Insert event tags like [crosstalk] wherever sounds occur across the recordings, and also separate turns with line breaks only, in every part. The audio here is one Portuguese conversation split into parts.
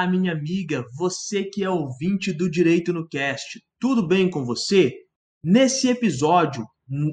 Olá, minha amiga, você que é ouvinte do Direito no Cast, tudo bem com você? Nesse episódio,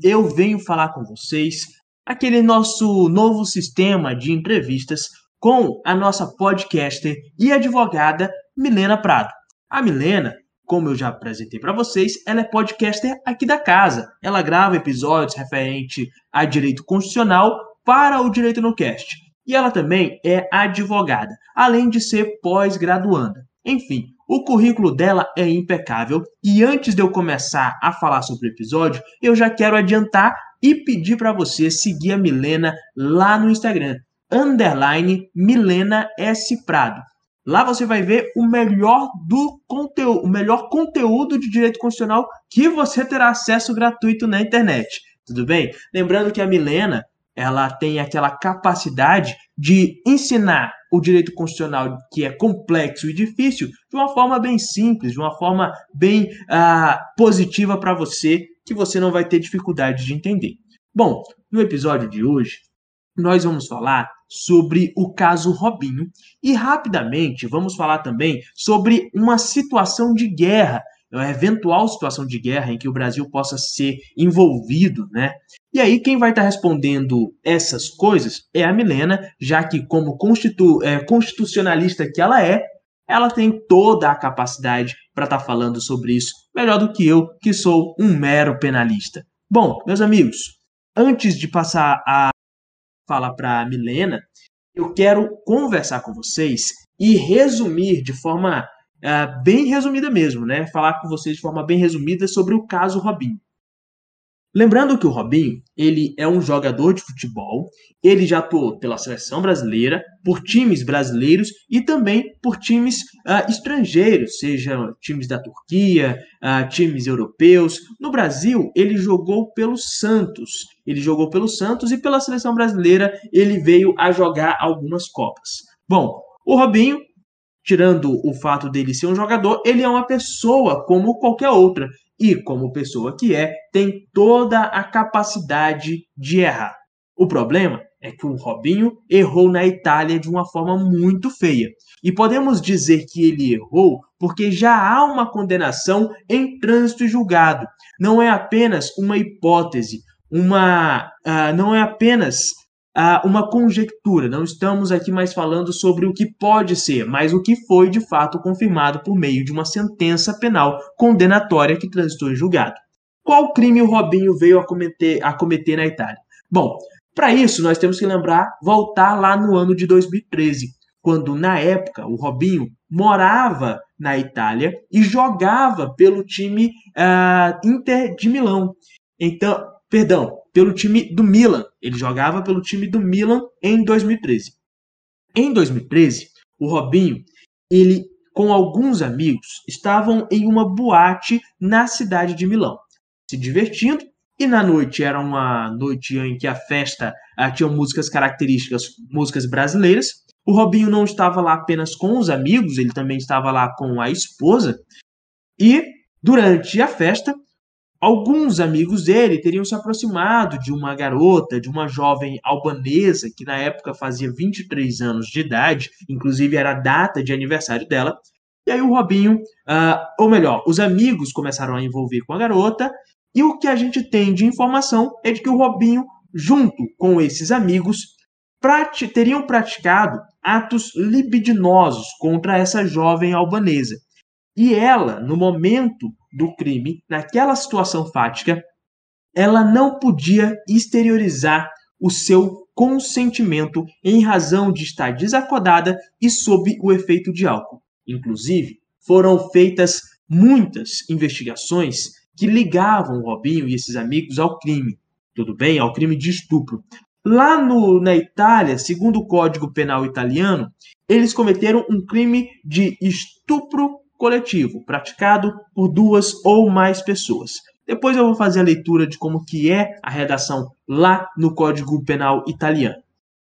eu venho falar com vocês aquele nosso novo sistema de entrevistas com a nossa podcaster e advogada Milena Prado. A Milena, como eu já apresentei para vocês, ela é podcaster aqui da casa. Ela grava episódios referente a direito constitucional para o Direito no Cast. E ela também é advogada, além de ser pós-graduanda. Enfim, o currículo dela é impecável e antes de eu começar a falar sobre o episódio, eu já quero adiantar e pedir para você seguir a Milena lá no Instagram, underline Milena S Prado. Lá você vai ver o melhor do conteúdo, o melhor conteúdo de direito constitucional que você terá acesso gratuito na internet. Tudo bem? Lembrando que a Milena, ela tem aquela capacidade de ensinar o direito constitucional que é complexo e difícil de uma forma bem simples, de uma forma bem uh, positiva para você, que você não vai ter dificuldade de entender. Bom, no episódio de hoje, nós vamos falar sobre o caso Robinho e rapidamente vamos falar também sobre uma situação de guerra, uma eventual situação de guerra em que o Brasil possa ser envolvido, né? E aí quem vai estar respondendo essas coisas é a Milena, já que como constitu é, constitucionalista que ela é, ela tem toda a capacidade para estar falando sobre isso melhor do que eu, que sou um mero penalista. Bom, meus amigos, antes de passar a fala para a Milena, eu quero conversar com vocês e resumir de forma uh, bem resumida mesmo, né? Falar com vocês de forma bem resumida sobre o caso Robinho. Lembrando que o Robinho, ele é um jogador de futebol, ele já atuou pela seleção brasileira, por times brasileiros e também por times uh, estrangeiros, seja times da Turquia, uh, times europeus. No Brasil, ele jogou pelo Santos. Ele jogou pelo Santos e pela seleção brasileira ele veio a jogar algumas copas. Bom, o Robinho tirando o fato dele ser um jogador, ele é uma pessoa como qualquer outra e, como pessoa que é, tem toda a capacidade de errar. O problema é que o Robinho errou na Itália de uma forma muito feia. E podemos dizer que ele errou porque já há uma condenação em trânsito e julgado. Não é apenas uma hipótese, uma, uh, não é apenas uh, uma conjectura. Não estamos aqui mais falando sobre o que pode ser, mas o que foi de fato confirmado por meio de uma sentença penal condenatória que transitou em julgado. Qual crime o Robinho veio a cometer, a cometer na Itália? Bom, para isso nós temos que lembrar, voltar lá no ano de 2013, quando na época o Robinho morava na Itália e jogava pelo time uh, Inter de Milão. Então, perdão, pelo time do Milan. Ele jogava pelo time do Milan em 2013. Em 2013, o Robinho, ele com alguns amigos, estavam em uma boate na cidade de Milão, se divertindo. E na noite era uma noite em que a festa ah, tinha músicas características, músicas brasileiras. O Robinho não estava lá apenas com os amigos, ele também estava lá com a esposa. E durante a festa, Alguns amigos dele teriam se aproximado de uma garota, de uma jovem albanesa, que na época fazia 23 anos de idade, inclusive era a data de aniversário dela. E aí o Robinho, uh, ou melhor, os amigos começaram a envolver com a garota, e o que a gente tem de informação é de que o Robinho, junto com esses amigos, prati teriam praticado atos libidinosos contra essa jovem albanesa. E ela, no momento do crime, naquela situação fática, ela não podia exteriorizar o seu consentimento em razão de estar desacordada e sob o efeito de álcool. Inclusive, foram feitas muitas investigações que ligavam Robinho e esses amigos ao crime. Tudo bem? Ao crime de estupro. Lá no, na Itália, segundo o Código Penal italiano, eles cometeram um crime de estupro coletivo, praticado por duas ou mais pessoas. Depois eu vou fazer a leitura de como que é a redação lá no Código Penal italiano.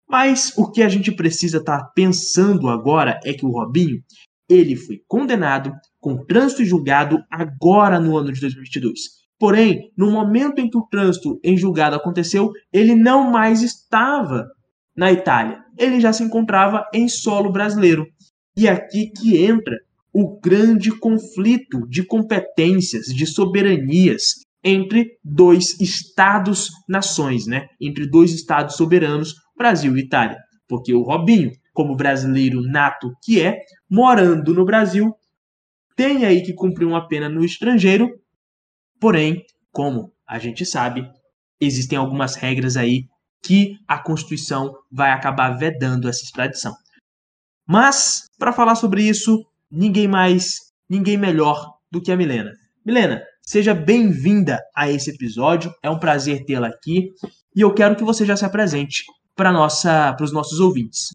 Mas o que a gente precisa estar tá pensando agora é que o Robinho, ele foi condenado com trânsito e julgado agora no ano de 2022. Porém, no momento em que o trânsito em julgado aconteceu, ele não mais estava na Itália. Ele já se encontrava em solo brasileiro. E é aqui que entra o grande conflito de competências, de soberanias entre dois estados-nações, né? Entre dois estados soberanos, Brasil e Itália. Porque o Robinho, como brasileiro nato que é, morando no Brasil, tem aí que cumprir uma pena no estrangeiro. Porém, como a gente sabe, existem algumas regras aí que a Constituição vai acabar vedando essa extradição. Mas, para falar sobre isso, ninguém mais, ninguém melhor do que a Milena. Milena, seja bem-vinda a esse episódio. É um prazer tê-la aqui e eu quero que você já se apresente para nossa, para os nossos ouvintes.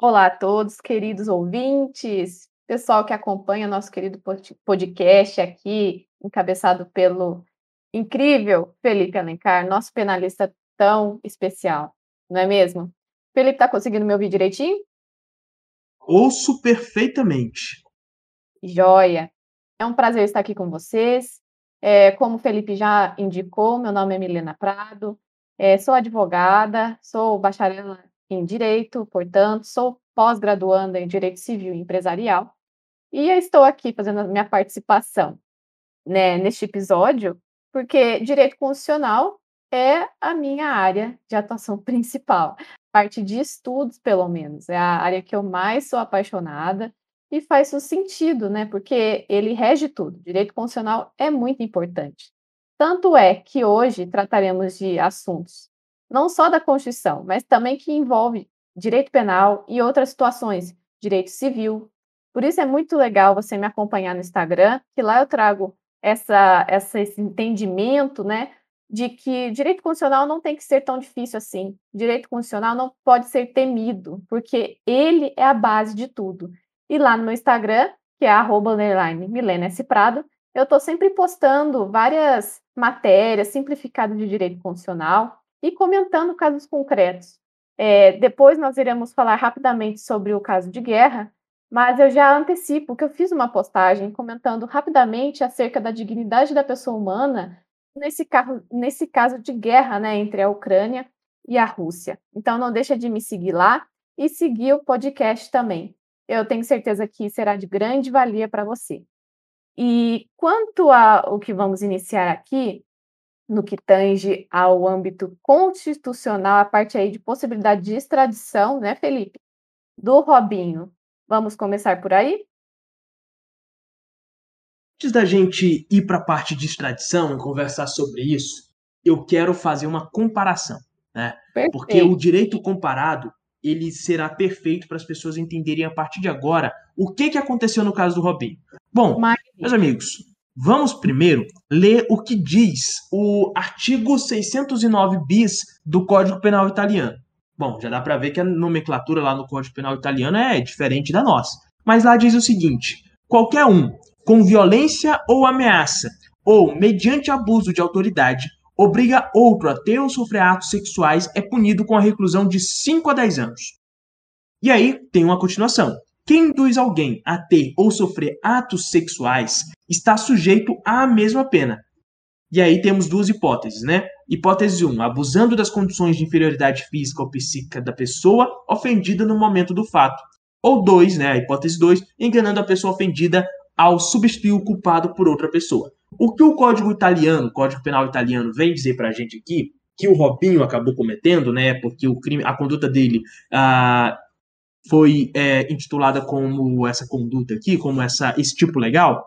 Olá a todos, queridos ouvintes, pessoal que acompanha nosso querido podcast aqui, encabeçado pelo incrível Felipe Alencar, nosso penalista tão especial, não é mesmo? Felipe, está conseguindo me ouvir direitinho?
Ouço perfeitamente.
Joia! É um prazer estar aqui com vocês. É, como o Felipe já indicou, meu nome é Milena Prado, é, sou advogada, sou bacharel em Direito, portanto, sou pós-graduanda em Direito Civil e Empresarial, e estou aqui fazendo a minha participação né, neste episódio, porque Direito Constitucional é a minha área de atuação [laughs] principal, parte de estudos, pelo menos, é a área que eu mais sou apaixonada, e faz o sentido, né? Porque ele rege tudo. Direito constitucional é muito importante. Tanto é que hoje trataremos de assuntos não só da Constituição, mas também que envolve direito penal e outras situações, direito civil. Por isso é muito legal você me acompanhar no Instagram, que lá eu trago essa, essa, esse entendimento, né, de que direito constitucional não tem que ser tão difícil assim. Direito constitucional não pode ser temido, porque ele é a base de tudo. E lá no meu Instagram, que é arroba Milena S. Prado, eu estou sempre postando várias matérias simplificadas de direito constitucional e comentando casos concretos. É, depois nós iremos falar rapidamente sobre o caso de guerra, mas eu já antecipo que eu fiz uma postagem comentando rapidamente acerca da dignidade da pessoa humana nesse, carro, nesse caso de guerra né, entre a Ucrânia e a Rússia. Então não deixa de me seguir lá e seguir o podcast também. Eu tenho certeza que será de grande valia para você. E quanto ao que vamos iniciar aqui, no que tange ao âmbito constitucional, a parte aí de possibilidade de extradição, né, Felipe? Do Robinho. Vamos começar por aí?
Antes da gente ir para a parte de extradição e conversar sobre isso, eu quero fazer uma comparação, né? Perfeito. Porque o direito comparado ele será perfeito para as pessoas entenderem a partir de agora o que, que aconteceu no caso do Robinho. Bom, meus amigos, Vamos primeiro ler o que diz o artigo 609 bis do Código Penal Italiano. Bom, já dá para ver que a nomenclatura lá no Código Penal Italiano é diferente da nossa. Mas lá diz o seguinte: qualquer um com violência ou ameaça, ou mediante abuso de autoridade, obriga outro a ter ou sofrer atos sexuais é punido com a reclusão de 5 a 10 anos. E aí tem uma continuação. Quem induz alguém a ter ou sofrer atos sexuais está sujeito à mesma pena. E aí temos duas hipóteses, né? Hipótese 1, abusando das condições de inferioridade física ou psíquica da pessoa ofendida no momento do fato. Ou 2, né? A hipótese 2, enganando a pessoa ofendida ao substituir o culpado por outra pessoa. O que o Código Italiano, o Código Penal Italiano, vem dizer pra gente aqui, que o Robinho acabou cometendo, né? Porque o crime, a conduta dele ah, foi é, intitulada como essa conduta aqui, como essa, esse tipo legal,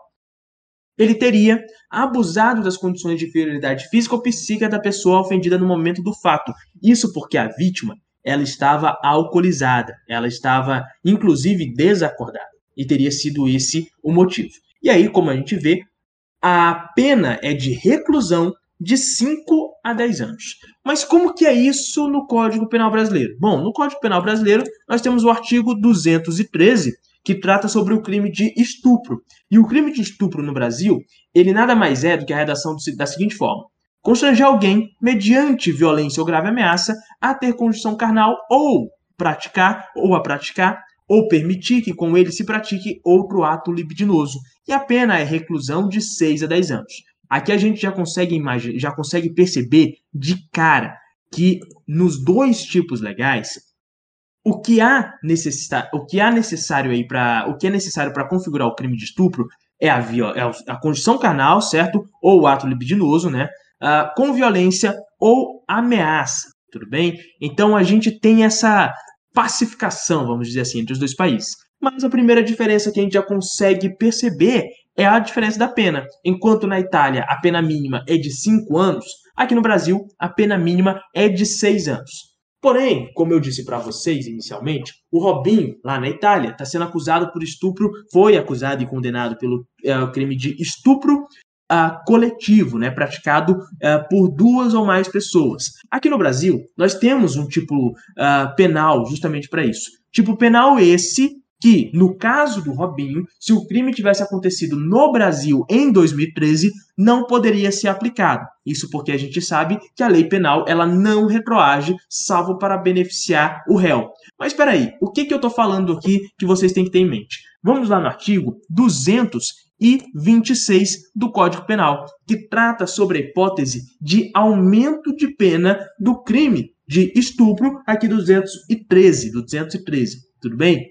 ele teria abusado das condições de inferioridade física ou psíquica da pessoa ofendida no momento do fato. Isso porque a vítima ela estava alcoolizada, ela estava inclusive desacordada e teria sido esse o motivo. E aí, como a gente vê, a pena é de reclusão de 5 a 10 anos. Mas como que é isso no Código Penal Brasileiro? Bom, no Código Penal Brasileiro nós temos o artigo 213, que trata sobre o crime de estupro. E o crime de estupro no Brasil, ele nada mais é do que a redação da seguinte forma: constranger alguém, mediante violência ou grave ameaça, a ter condição carnal ou praticar ou a praticar ou permitir que com ele se pratique outro ato libidinoso. E a pena é reclusão de 6 a 10 anos. Aqui a gente já consegue imaginar, já consegue perceber de cara que nos dois tipos legais o que há necessidade, o que há necessário aí para, o que é necessário para configurar o crime de estupro é a, é a condição carnal, certo? Ou o ato libidinoso, né? Uh, com violência ou ameaça, tudo bem? Então a gente tem essa pacificação, vamos dizer assim, entre os dois países. Mas a primeira diferença que a gente já consegue perceber é a diferença da pena. Enquanto na Itália a pena mínima é de 5 anos, aqui no Brasil a pena mínima é de 6 anos. Porém, como eu disse para vocês inicialmente, o Robinho, lá na Itália, está sendo acusado por estupro, foi acusado e condenado pelo é, crime de estupro uh, coletivo, né, praticado uh, por duas ou mais pessoas. Aqui no Brasil, nós temos um tipo uh, penal justamente para isso. Tipo penal esse que, no caso do Robinho, se o crime tivesse acontecido no Brasil em 2013, não poderia ser aplicado. Isso porque a gente sabe que a lei penal ela não retroage, salvo para beneficiar o réu. Mas espera aí, o que, que eu estou falando aqui que vocês têm que ter em mente? Vamos lá no artigo 226 do Código Penal, que trata sobre a hipótese de aumento de pena do crime de estupro, aqui 213, 213, tudo bem?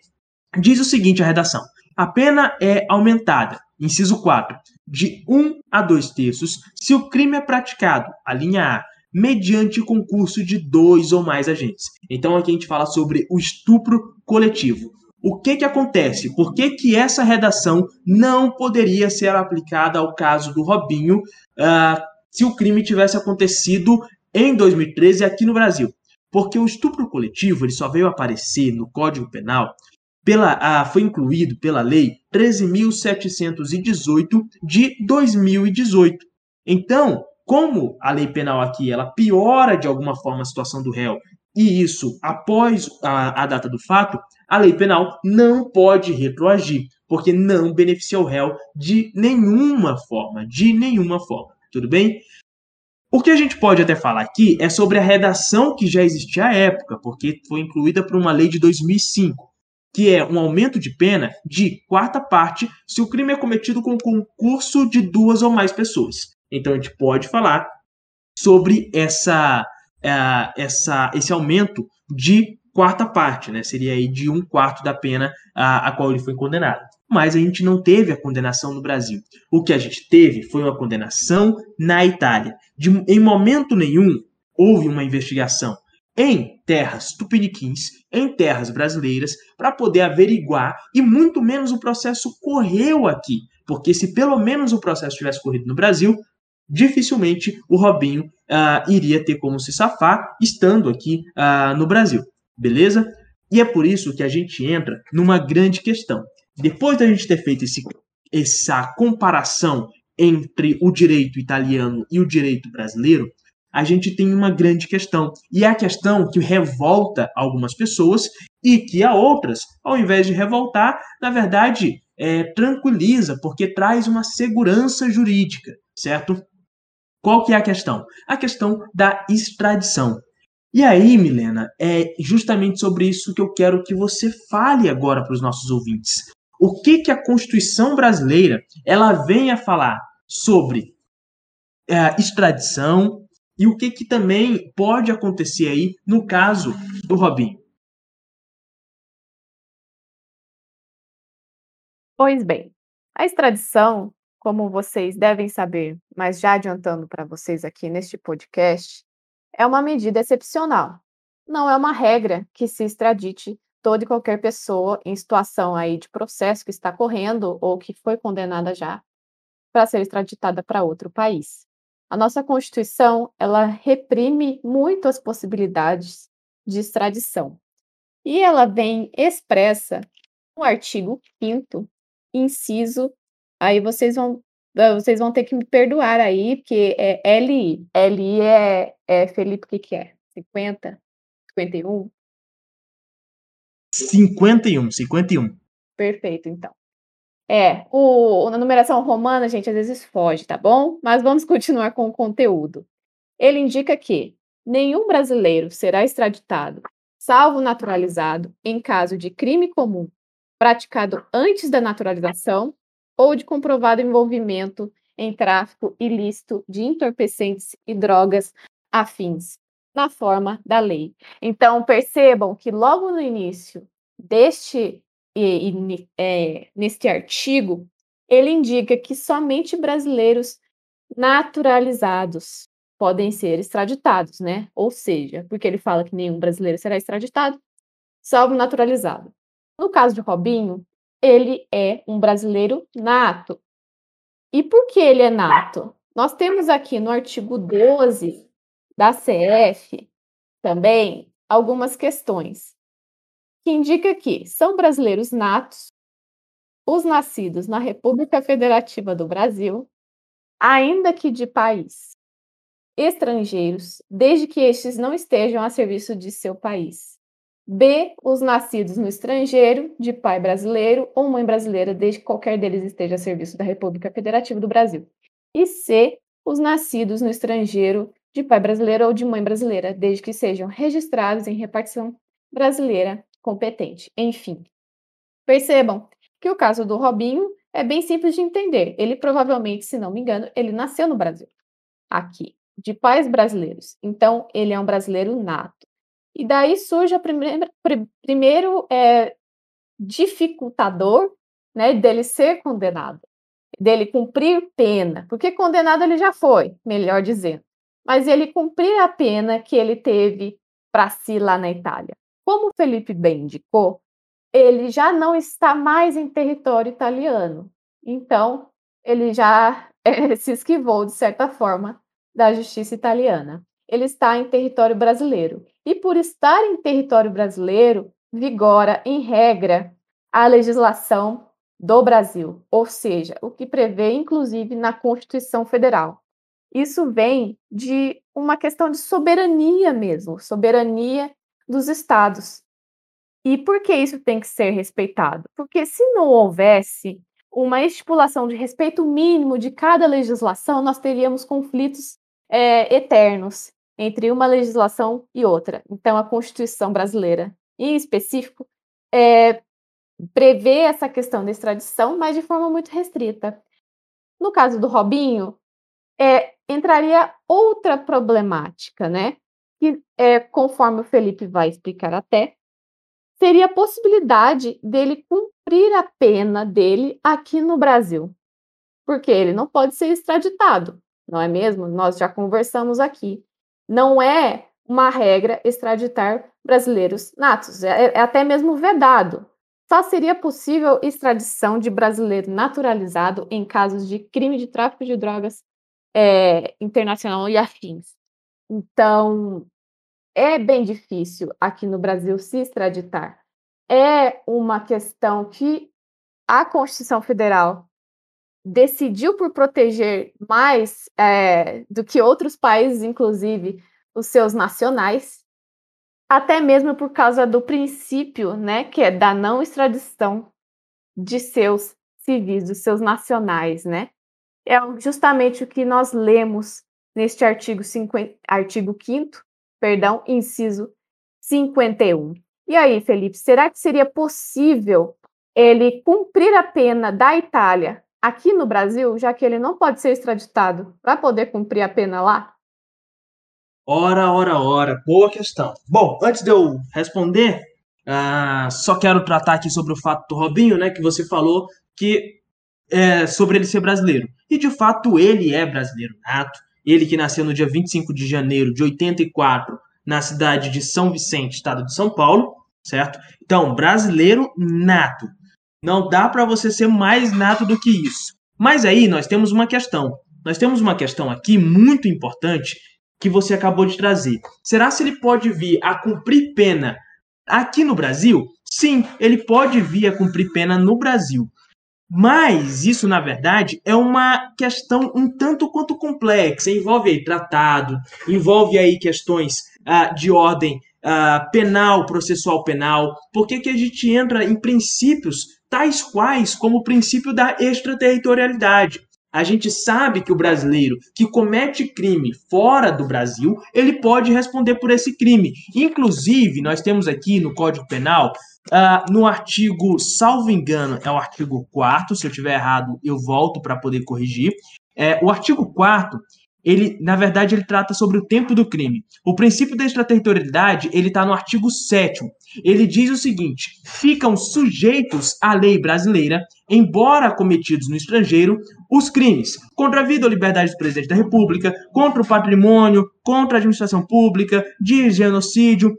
Diz o seguinte a redação: a pena é aumentada, inciso 4, de 1 a 2 terços se o crime é praticado, a linha A, mediante concurso de dois ou mais agentes. Então aqui a gente fala sobre o estupro coletivo. O que, que acontece? Por que, que essa redação não poderia ser aplicada ao caso do Robinho uh, se o crime tivesse acontecido em 2013 aqui no Brasil? Porque o estupro coletivo ele só veio aparecer no Código Penal pela, ah, foi incluído pela Lei 13.718 de 2018. Então, como a lei penal aqui ela piora de alguma forma a situação do réu, e isso após a, a data do fato, a lei penal não pode retroagir, porque não beneficia o réu de nenhuma forma, de nenhuma forma. Tudo bem? O que a gente pode até falar aqui é sobre a redação que já existia à época, porque foi incluída por uma lei de 2005 que é um aumento de pena de quarta parte se o crime é cometido com concurso de duas ou mais pessoas. Então a gente pode falar sobre essa, uh, essa, esse aumento de quarta parte, né? Seria aí de um quarto da pena a, a qual ele foi condenado. Mas a gente não teve a condenação no Brasil. O que a gente teve foi uma condenação na Itália. De, em momento nenhum houve uma investigação em terras tupiniquins, em terras brasileiras, para poder averiguar, e muito menos o processo correu aqui, porque se pelo menos o processo tivesse corrido no Brasil, dificilmente o Robinho uh, iria ter como se safar estando aqui uh, no Brasil, beleza? E é por isso que a gente entra numa grande questão. Depois da gente ter feito esse, essa comparação entre o direito italiano e o direito brasileiro, a gente tem uma grande questão. E é a questão que revolta algumas pessoas e que a outras, ao invés de revoltar, na verdade, é, tranquiliza, porque traz uma segurança jurídica, certo? Qual que é a questão? A questão da extradição. E aí, Milena, é justamente sobre isso que eu quero que você fale agora para os nossos ouvintes. O que, que a Constituição brasileira ela vem a falar sobre é, extradição, e o que, que também pode acontecer aí no caso do Robinho?
Pois bem, a extradição, como vocês devem saber, mas já adiantando para vocês aqui neste podcast, é uma medida excepcional. Não é uma regra que se extradite toda e qualquer pessoa em situação aí de processo que está correndo ou que foi condenada já para ser extraditada para outro país. A nossa Constituição, ela reprime muito as possibilidades de extradição. E ela vem expressa no artigo 5 inciso, aí vocês vão ah, vocês vão ter que me perdoar aí, porque é LI. LI é, é Felipe, o que, que é? 50? 51?
51, 51.
Perfeito, então. É, o, na numeração romana, gente, às vezes foge, tá bom? Mas vamos continuar com o conteúdo. Ele indica que nenhum brasileiro será extraditado, salvo naturalizado, em caso de crime comum praticado antes da naturalização ou de comprovado envolvimento em tráfico ilícito de entorpecentes e drogas afins, na forma da lei. Então, percebam que logo no início deste é, neste artigo, ele indica que somente brasileiros naturalizados podem ser extraditados, né? Ou seja, porque ele fala que nenhum brasileiro será extraditado, salvo naturalizado. No caso de Robinho, ele é um brasileiro nato. E por que ele é nato? Nós temos aqui no artigo 12 da CF também algumas questões que indica que são brasileiros natos os nascidos na República Federativa do Brasil, ainda que de país estrangeiros, desde que estes não estejam a serviço de seu país. B. Os nascidos no estrangeiro, de pai brasileiro ou mãe brasileira, desde que qualquer deles esteja a serviço da República Federativa do Brasil. E C. Os nascidos no estrangeiro, de pai brasileiro ou de mãe brasileira, desde que sejam registrados em repartição brasileira competente. Enfim, percebam que o caso do Robinho é bem simples de entender. Ele provavelmente, se não me engano, ele nasceu no Brasil, aqui, de pais brasileiros. Então, ele é um brasileiro nato. E daí surge o primeira, pr primeiro é, dificultador né, dele ser condenado, dele cumprir pena, porque condenado ele já foi, melhor dizendo, mas ele cumprir a pena que ele teve para si lá na Itália. Como Felipe bem indicou, ele já não está mais em território italiano. Então, ele já é, [laughs] se esquivou, de certa forma, da justiça italiana. Ele está em território brasileiro. E por estar em território brasileiro, vigora, em regra, a legislação do Brasil, ou seja, o que prevê, inclusive, na Constituição Federal. Isso vem de uma questão de soberania mesmo, soberania dos estados. E por que isso tem que ser respeitado? Porque se não houvesse uma estipulação de respeito mínimo de cada legislação, nós teríamos conflitos é, eternos entre uma legislação e outra. Então, a Constituição brasileira, em específico, é, prevê essa questão da extradição, mas de forma muito restrita. No caso do Robinho, é, entraria outra problemática, né? que, é, conforme o Felipe vai explicar até, seria a possibilidade dele cumprir a pena dele aqui no Brasil. Porque ele não pode ser extraditado, não é mesmo? Nós já conversamos aqui. Não é uma regra extraditar brasileiros natos, é, é até mesmo vedado. Só seria possível extradição de brasileiro naturalizado em casos de crime de tráfico de drogas é, internacional e afins. Então, é bem difícil aqui no Brasil se extraditar. É uma questão que a Constituição Federal decidiu por proteger mais é, do que outros países, inclusive os seus nacionais, até mesmo por causa do princípio, né, que é da não extradição de seus civis, dos seus nacionais, né? É justamente o que nós lemos neste artigo, 50, artigo 5 perdão, inciso 51. E aí, Felipe, será que seria possível ele cumprir a pena da Itália aqui no Brasil, já que ele não pode ser extraditado, para poder cumprir a pena lá?
Ora, ora, ora, boa questão. Bom, antes de eu responder, uh, só quero tratar aqui sobre o fato do Robinho, né, que você falou que é, sobre ele ser brasileiro. E de fato ele é brasileiro nato. Ele que nasceu no dia 25 de janeiro de 84 na cidade de São Vicente, estado de São Paulo, certo? Então, brasileiro nato. Não dá para você ser mais nato do que isso. Mas aí nós temos uma questão. Nós temos uma questão aqui muito importante que você acabou de trazer. Será se ele pode vir a cumprir pena aqui no Brasil? Sim, ele pode vir a cumprir pena no Brasil. Mas isso, na verdade, é uma questão um tanto quanto complexa. Envolve aí tratado, envolve aí questões uh, de ordem uh, penal, processual penal. Por que, que a gente entra em princípios tais quais como o princípio da extraterritorialidade? A gente sabe que o brasileiro que comete crime fora do Brasil, ele pode responder por esse crime. Inclusive, nós temos aqui no Código Penal Uh, no artigo, salvo engano, é o artigo 4 se eu tiver errado, eu volto para poder corrigir. É, o artigo 4 ele, na verdade, ele trata sobre o tempo do crime. O princípio da extraterritorialidade, ele está no artigo 7 Ele diz o seguinte: ficam sujeitos à lei brasileira, embora cometidos no estrangeiro, os crimes contra a vida ou liberdade do presidente da República, contra o patrimônio, contra a administração pública, de genocídio.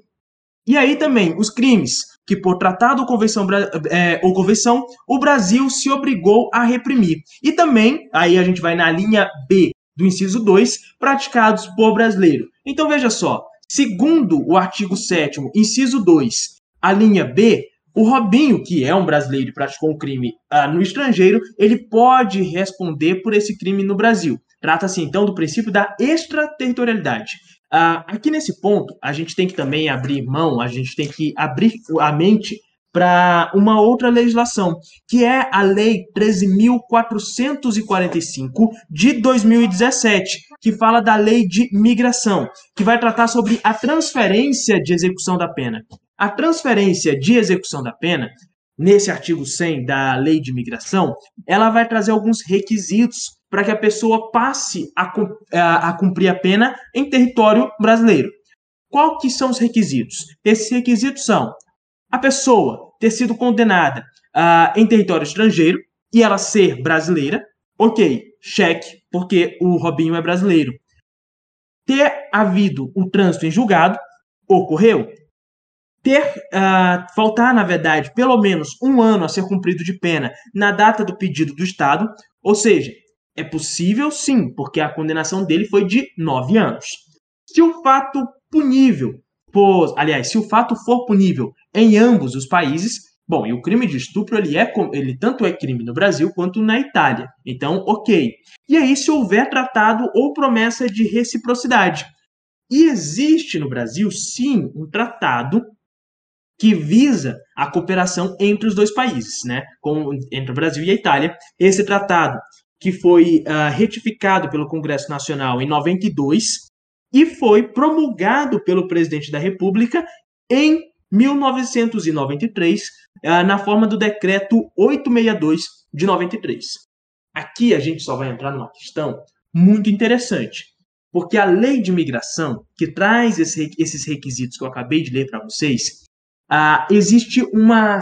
E aí também os crimes que, por tratado ou convenção, é, ou convenção, o Brasil se obrigou a reprimir. E também, aí a gente vai na linha B do inciso 2, praticados por brasileiro. Então veja só, segundo o artigo 7 inciso 2, a linha B, o Robinho, que é um brasileiro e praticou um crime uh, no estrangeiro, ele pode responder por esse crime no Brasil. Trata-se então do princípio da extraterritorialidade. Uh, aqui nesse ponto, a gente tem que também abrir mão, a gente tem que abrir a mente para uma outra legislação, que é a Lei 13.445 de 2017, que fala da Lei de Migração, que vai tratar sobre a transferência de execução da pena. A transferência de execução da pena, nesse artigo 100 da Lei de Migração, ela vai trazer alguns requisitos para que a pessoa passe a, a, cumprir a pena em território brasileiro. Qual que são os requisitos? Esses requisitos são a pessoa ter sido condenada uh, em território estrangeiro e ela ser brasileira, ok, cheque, porque o Robinho é brasileiro. Ter havido o trânsito em julgado, ocorreu. Ter, uh, faltar, na verdade, pelo menos um ano a ser cumprido de pena na data do pedido do Estado, ou seja, é possível sim, porque a condenação dele foi de nove anos. Se o fato punível por, aliás, se o fato for punível em ambos os países, bom, e o crime de estupro ele é ele tanto é crime no Brasil quanto na Itália. Então, OK. E aí se houver tratado ou promessa de reciprocidade. E existe no Brasil sim um tratado que visa a cooperação entre os dois países, né? Com, entre o Brasil e a Itália. Esse tratado que foi uh, retificado pelo Congresso Nacional em 92 e foi promulgado pelo presidente da República em 1993, ah, na forma do decreto 862 de 93. Aqui a gente só vai entrar numa questão muito interessante, porque a lei de imigração, que traz esses requisitos que eu acabei de ler para vocês, ah, existe uma,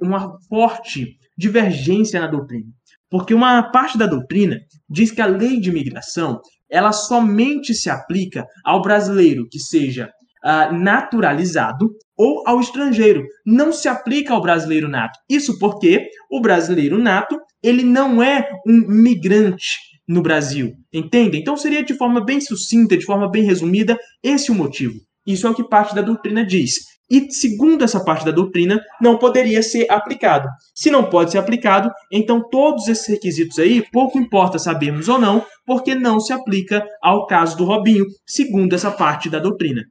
uma forte divergência na doutrina. Porque uma parte da doutrina diz que a lei de imigração ela somente se aplica ao brasileiro que seja uh, naturalizado ou ao estrangeiro. Não se aplica ao brasileiro nato. Isso porque o brasileiro nato ele não é um migrante no Brasil, entende? Então seria de forma bem sucinta, de forma bem resumida, esse o motivo. Isso é o que parte da doutrina diz e, segundo essa parte da doutrina, não poderia ser aplicado. Se não pode ser aplicado, então todos esses requisitos aí, pouco importa sabermos ou não, porque não se aplica ao caso do Robinho, segundo essa parte da doutrina.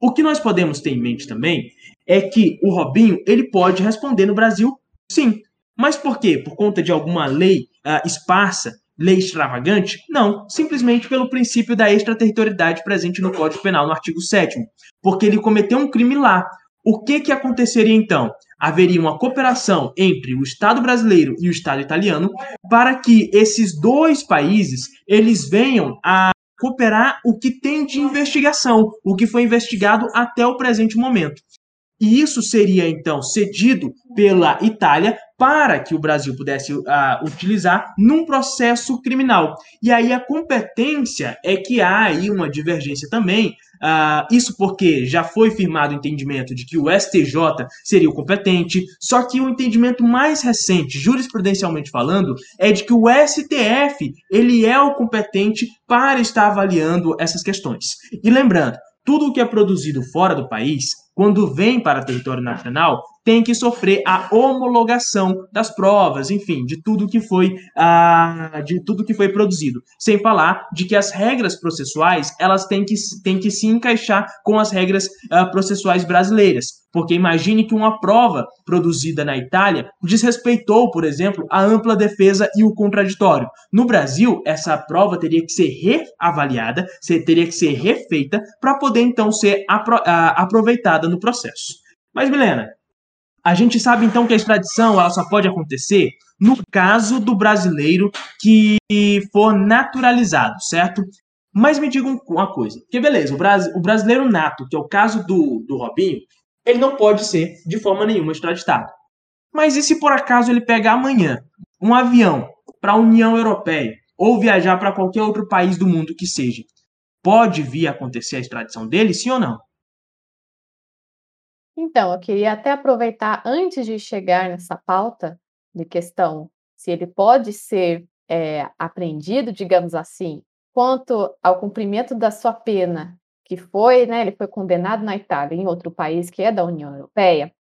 O que nós podemos ter em mente também é que o Robinho ele pode responder no Brasil, sim. Mas por quê? Por conta de alguma lei uh, esparsa lei extravagante? Não, simplesmente pelo princípio da extraterritorialidade presente no Código Penal no artigo 7 porque ele cometeu um crime lá. O que que aconteceria então? Haveria uma cooperação entre o Estado brasileiro e o Estado italiano para que esses dois países eles venham a cooperar o que tem de investigação, o que foi investigado até o presente momento. E isso seria então cedido pela Itália para que o Brasil pudesse uh, utilizar num processo criminal. E aí a competência é que há aí uma divergência também. Uh, isso porque já foi firmado o entendimento de que o STJ seria o competente, só que o entendimento mais recente, jurisprudencialmente falando, é de que o STF ele é o competente para estar avaliando essas questões. E lembrando, tudo o que é produzido fora do país, quando vem para território nacional, tem que sofrer a homologação das provas, enfim, de tudo que foi ah, de tudo que foi produzido. Sem falar de que as regras processuais elas têm que, têm que se encaixar com as regras ah, processuais brasileiras. Porque imagine que uma prova produzida na Itália desrespeitou, por exemplo, a ampla defesa e o contraditório. No Brasil, essa prova teria que ser reavaliada, teria que ser refeita para poder então ser ah, aproveitada no processo. Mas, Milena, A gente sabe então que a extradição ela só pode acontecer no caso do brasileiro que for naturalizado, certo? Mas me digam uma coisa, porque beleza, o, Bras, o brasileiro nato, que é o caso do, do Robinho, ele não pode ser de forma nenhuma extraditado. Mas e se por acaso ele pegar amanhã um avião para a União Europeia ou viajar para qualquer outro país do mundo que seja? Pode vir a acontecer a extradição dele, sim ou não?
Então, eu queria até aproveitar antes de chegar nessa pauta de questão se ele pode ser é, apreendido, digamos assim, quanto ao cumprimento da sua pena, que foi, né, ele foi condenado na Itália, em outro país que é da União Europeia,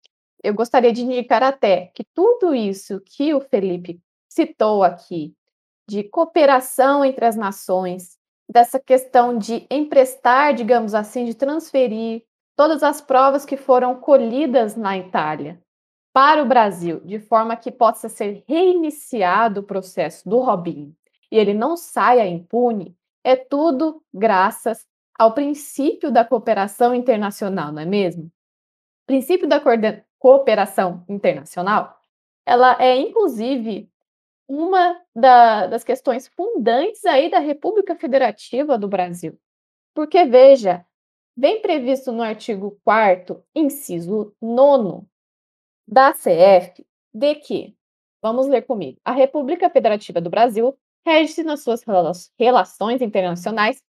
eu gostaria de indicar até que tudo isso que o Felipe citou aqui, de cooperação entre as nações, dessa questão de emprestar, digamos assim, de transferir todas as provas que foram colhidas na Itália para o Brasil, de forma que possa ser reiniciado o processo do Robinho e ele não saia impune, é tudo graças ao princípio da cooperação internacional, não é mesmo? O princípio da cooperação internacional, ela é inclusive uma da, das questões fundantes aí da República Federativa do Brasil. Porque veja, Vem previsto no artigo 4 inciso 9 da CF de que, vamos ler comigo, a República Federativa do Brasil rege-se nas suas relações internacionais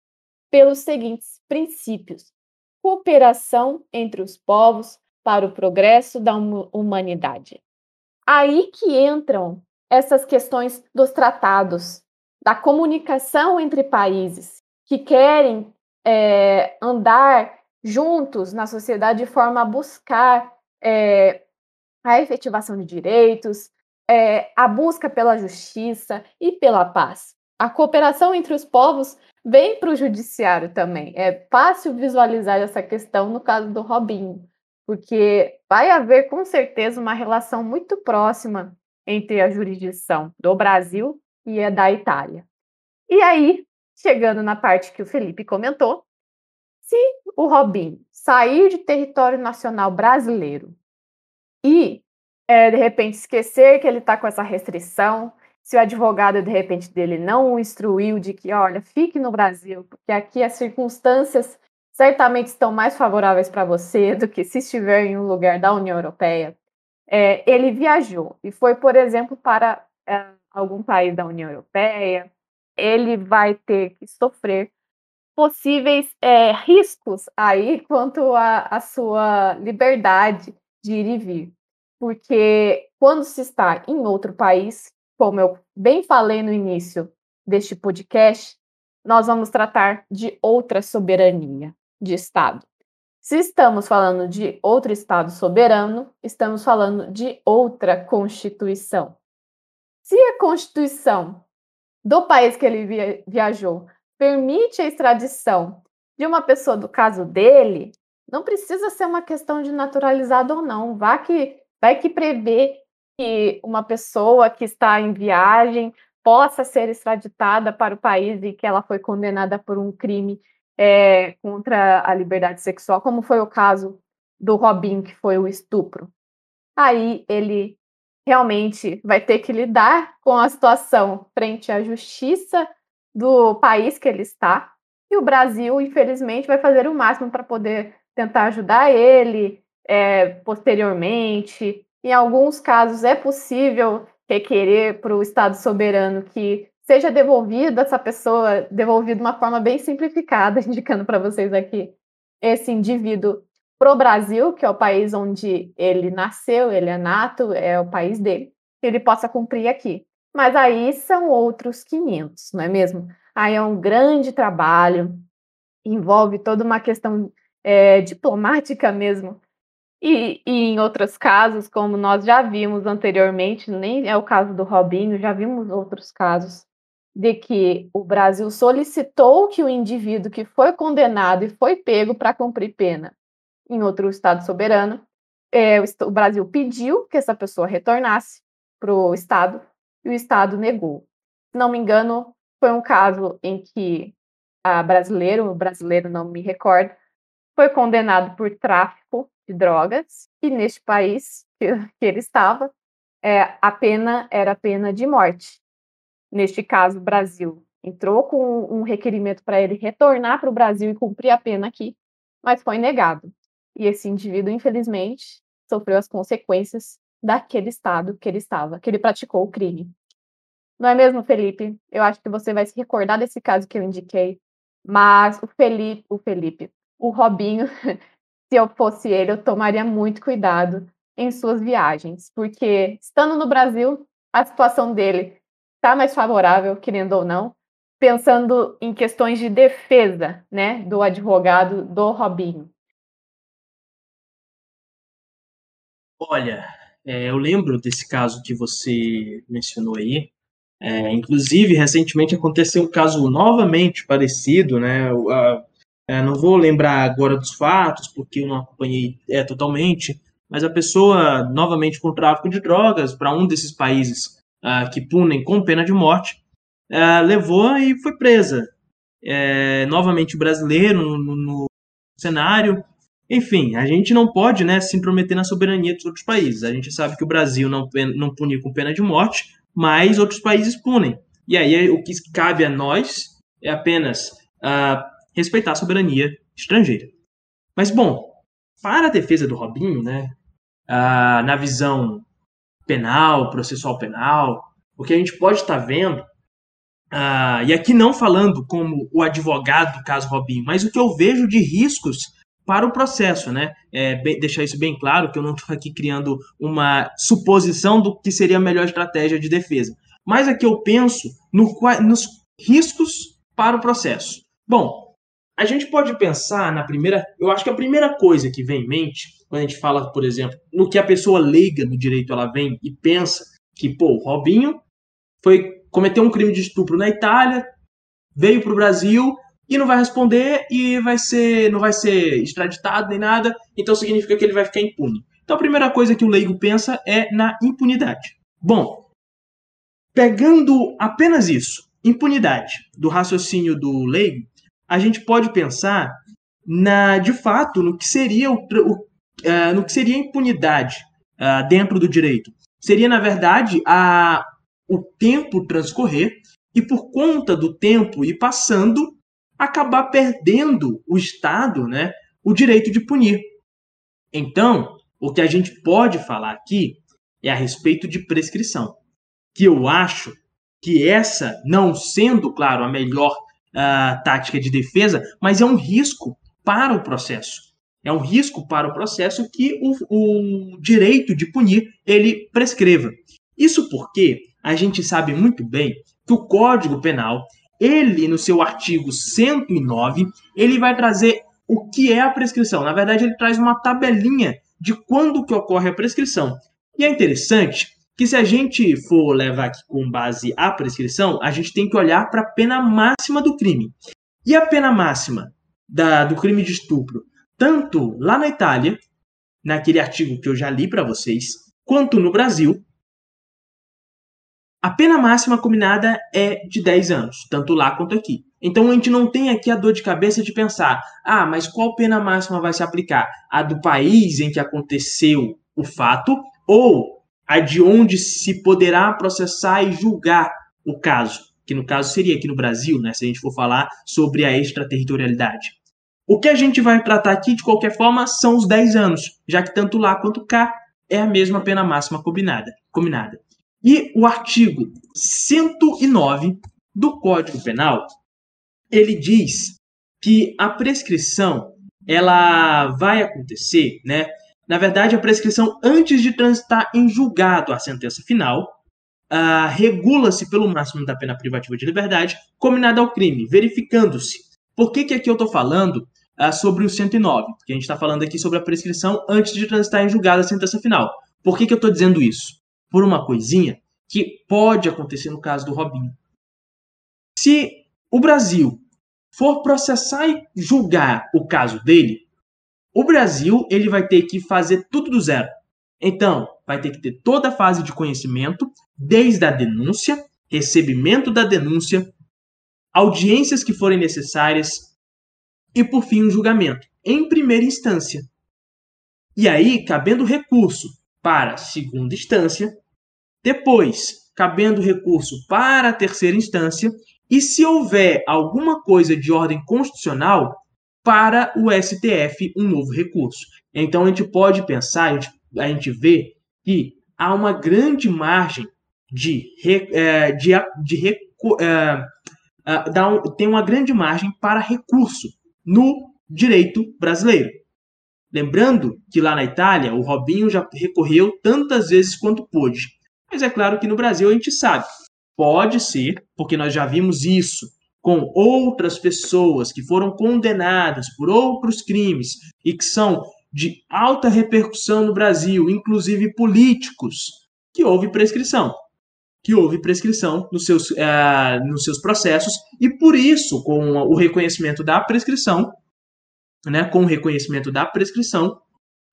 pelos seguintes princípios: cooperação entre os povos para o progresso da humanidade. Aí que entram essas questões dos tratados, da comunicação entre países que querem é, andar juntos na sociedade de forma a buscar é, a efetivação de direitos, é, a busca pela justiça e pela paz. A cooperação entre os povos vem para o judiciário também. É fácil visualizar essa questão no caso do Robinho, porque vai haver com certeza uma relação muito próxima entre a jurisdição do Brasil e a da Itália. E aí, chegando na parte que o Felipe comentou, se o Robin sair de território nacional brasileiro e, é, de repente, esquecer que ele está com essa restrição, se o advogado, de repente, dele não o instruiu de que, olha, fique no Brasil, porque aqui as circunstâncias certamente estão mais favoráveis para você do que se estiver em um lugar da União Europeia. É, ele viajou e foi, por exemplo, para é, algum país da União Europeia, ele vai ter que sofrer possíveis é, riscos aí [laughs] quanto à sua liberdade de ir e vir. Porque quando se está em outro país, como eu bem falei no início deste podcast, nós vamos tratar de outra soberania de Estado. Se estamos falando de outro Estado soberano, estamos falando de outra Constituição. Se a Constituição do país que ele via viajou permite a extradição de uma pessoa do caso dele, não precisa ser uma questão de naturalizado ou não. Vai que, vai que prevê que uma pessoa que está em viagem possa ser extraditada para o país e que ela foi condenada por um crime é, contra a liberdade sexual, como foi o caso do Robin, que foi o estupro. Aí ele realmente vai ter que lidar com a situação frente à justiça do país que ele está. E o Brasil, infelizmente, vai fazer o máximo para poder tentar ajudar ele é, posteriormente. Em alguns casos, é possível requerer para o Estado soberano que seja devolvido essa pessoa, devolvido de uma forma bem simplificada, [laughs] indicando para vocês aqui esse indivíduo para o Brasil, que é o país onde ele nasceu, ele é nato, é o país dele, ele possa cumprir aqui. Mas aí são outros 500, não é mesmo? Aí é um grande trabalho, envolve toda uma questão é, diplomática mesmo. E, e, em outros casos, como nós já vimos anteriormente, nem é o caso do Robinho, já vimos outros casos de que o Brasil solicitou que o indivíduo que foi condenado e foi pego para cumprir pena em outro Estado soberano, é, o, Brasil pediu que essa pessoa retornasse para o Estado e o Estado negou. Se não me engano, foi um caso em que a brasileiro, o brasileiro não me recordo, foi condenado por tráfico de drogas e neste país que, que ele estava, é, a pena era a pena de morte. Neste caso, o Brasil entrou com um requerimento para ele retornar para o Brasil e cumprir a pena aqui, mas foi negado. E esse indivíduo, infelizmente, sofreu as consequências daquele estado que ele estava, que ele praticou o crime. Não é mesmo, Felipe? Eu acho que você vai se recordar desse caso que eu indiquei. Mas o Felipe, o Felipe, o Robinho, [laughs] se eu fosse ele, eu tomaria muito cuidado em suas viagens, porque estando no Brasil, a situação dele está mais favorável, querendo ou não, pensando em questões de defesa, né, do advogado do Robinho.
Olha, é, eu lembro desse caso que você mencionou aí. É, inclusive, recentemente aconteceu um caso novamente parecido, né? É, não vou lembrar agora dos fatos, porque eu não acompanhei é, totalmente, mas a pessoa, novamente com tráfico de drogas, para um desses países uh, que punem com pena de morte, uh, levou e foi presa. É, novamente brasileiro no, no, no, cenário. Enfim, a gente não pode né, se intrometer na soberania dos outros países. A gente sabe que o Brasil não, não pune com pena de morte, mas outros países punem. E aí o que cabe a nós é apenas uh, respeitar a soberania estrangeira. Mas, bom, para a defesa do Robinho, né, uh, na visão penal, processual penal, o que a gente pode estar tá vendo, uh, e aqui não falando como o advogado do caso Robinho, mas o que eu vejo de riscos para o processo, né? É, deixar isso bem claro, que eu não estou aqui criando uma suposição do que seria a melhor estratégia de defesa. Mas aqui eu penso no, nos riscos para o processo. Bom, a gente pode pensar na primeira. Eu acho que a primeira coisa que vem em mente, quando a gente fala, por exemplo, no que a pessoa leiga no direito ela vem e pensa que, pô, Robinho foi cometeu um crime de estupro na Itália, veio para o Brasil e não vai responder e vai ser não vai ser extraditado nem nada, então significa que ele vai ficar impune. Então a primeira coisa que o leigo pensa é na impunidade. Bom, pegando apenas isso, impunidade do raciocínio do leigo, a gente pode pensar na de fato no que seria o, o uh, no que seria impunidade uh, dentro do direito. Seria na verdade a o tempo transcorrer e por conta do tempo ir passando acabar perdendo o Estado, né, o direito de punir. Então, o que a gente pode falar aqui é a respeito de prescrição, que eu acho que essa, não sendo, claro, a melhor uh, tática de defesa, mas é um risco para o processo. É um risco para o processo que o, o direito de punir ele prescreva. Isso porque a gente sabe muito bem que o Código Penal, ele no seu artigo 109, ele vai trazer o que é a prescrição. Na verdade, ele traz uma tabelinha de quando que ocorre a prescrição. E é interessante que se a gente for levar aqui com base a prescrição, a gente tem que olhar para a pena máxima do crime. E a pena máxima da, do crime de estupro, tanto lá na Itália, naquele artigo que eu já li para vocês, quanto no Brasil, a pena máxima combinada é de 10 anos, tanto lá quanto aqui. Então a gente não tem aqui a dor de cabeça de pensar, ah, mas qual pena máxima vai se aplicar? A do país em que aconteceu o fato ou a de onde se poderá processar e julgar o caso, que no caso seria aqui no Brasil, né, se a gente for falar sobre a extraterritorialidade. O que a gente vai tratar aqui, de qualquer forma, são os 10 anos, já que tanto lá quanto cá é a mesma pena máxima combinada. combinada. E o artigo 109 do Código Penal, ele diz que a prescrição ela vai acontecer, né, na verdade, a prescrição antes de transitar em julgado a sentença final uh, regula-se pelo máximo da pena privativa de liberdade combinada ao crime, verificando-se. Por que, que aqui eu estou falando uh, sobre o 109? Porque a gente está falando aqui sobre a prescrição antes de transitar em julgado a sentença final. Por que, que eu estou dizendo isso? Por uma coisinha que pode acontecer no caso do Robinho. Se o Brasil for processar e julgar o caso dele, o Brasil ele vai ter que fazer tudo do zero. Então, vai ter que ter toda a fase de conhecimento, desde a denúncia, recebimento da denúncia, audiências que forem necessárias e, por fim, o um julgamento, em primeira instância. E aí, cabendo recurso para segunda instância, depois, cabendo recurso para a terceira instância, e se houver alguma coisa de ordem constitucional, para o STF um novo recurso. Então a gente pode pensar, a gente, a gente vê que há uma grande margem de, é, de, de, é, é, tem uma grande margem para recurso no direito brasileiro. Lembrando que lá na Itália o Robinho já recorreu tantas vezes quanto pôde. Mas é claro que no Brasil a gente sabe, pode ser, porque nós já vimos isso com outras pessoas que foram condenadas por outros crimes e que são de alta repercussão no Brasil, inclusive políticos, que houve prescrição. Que houve prescrição nos seus, uh, nos seus processos, e por isso, com o reconhecimento da prescrição, né, com o reconhecimento da prescrição,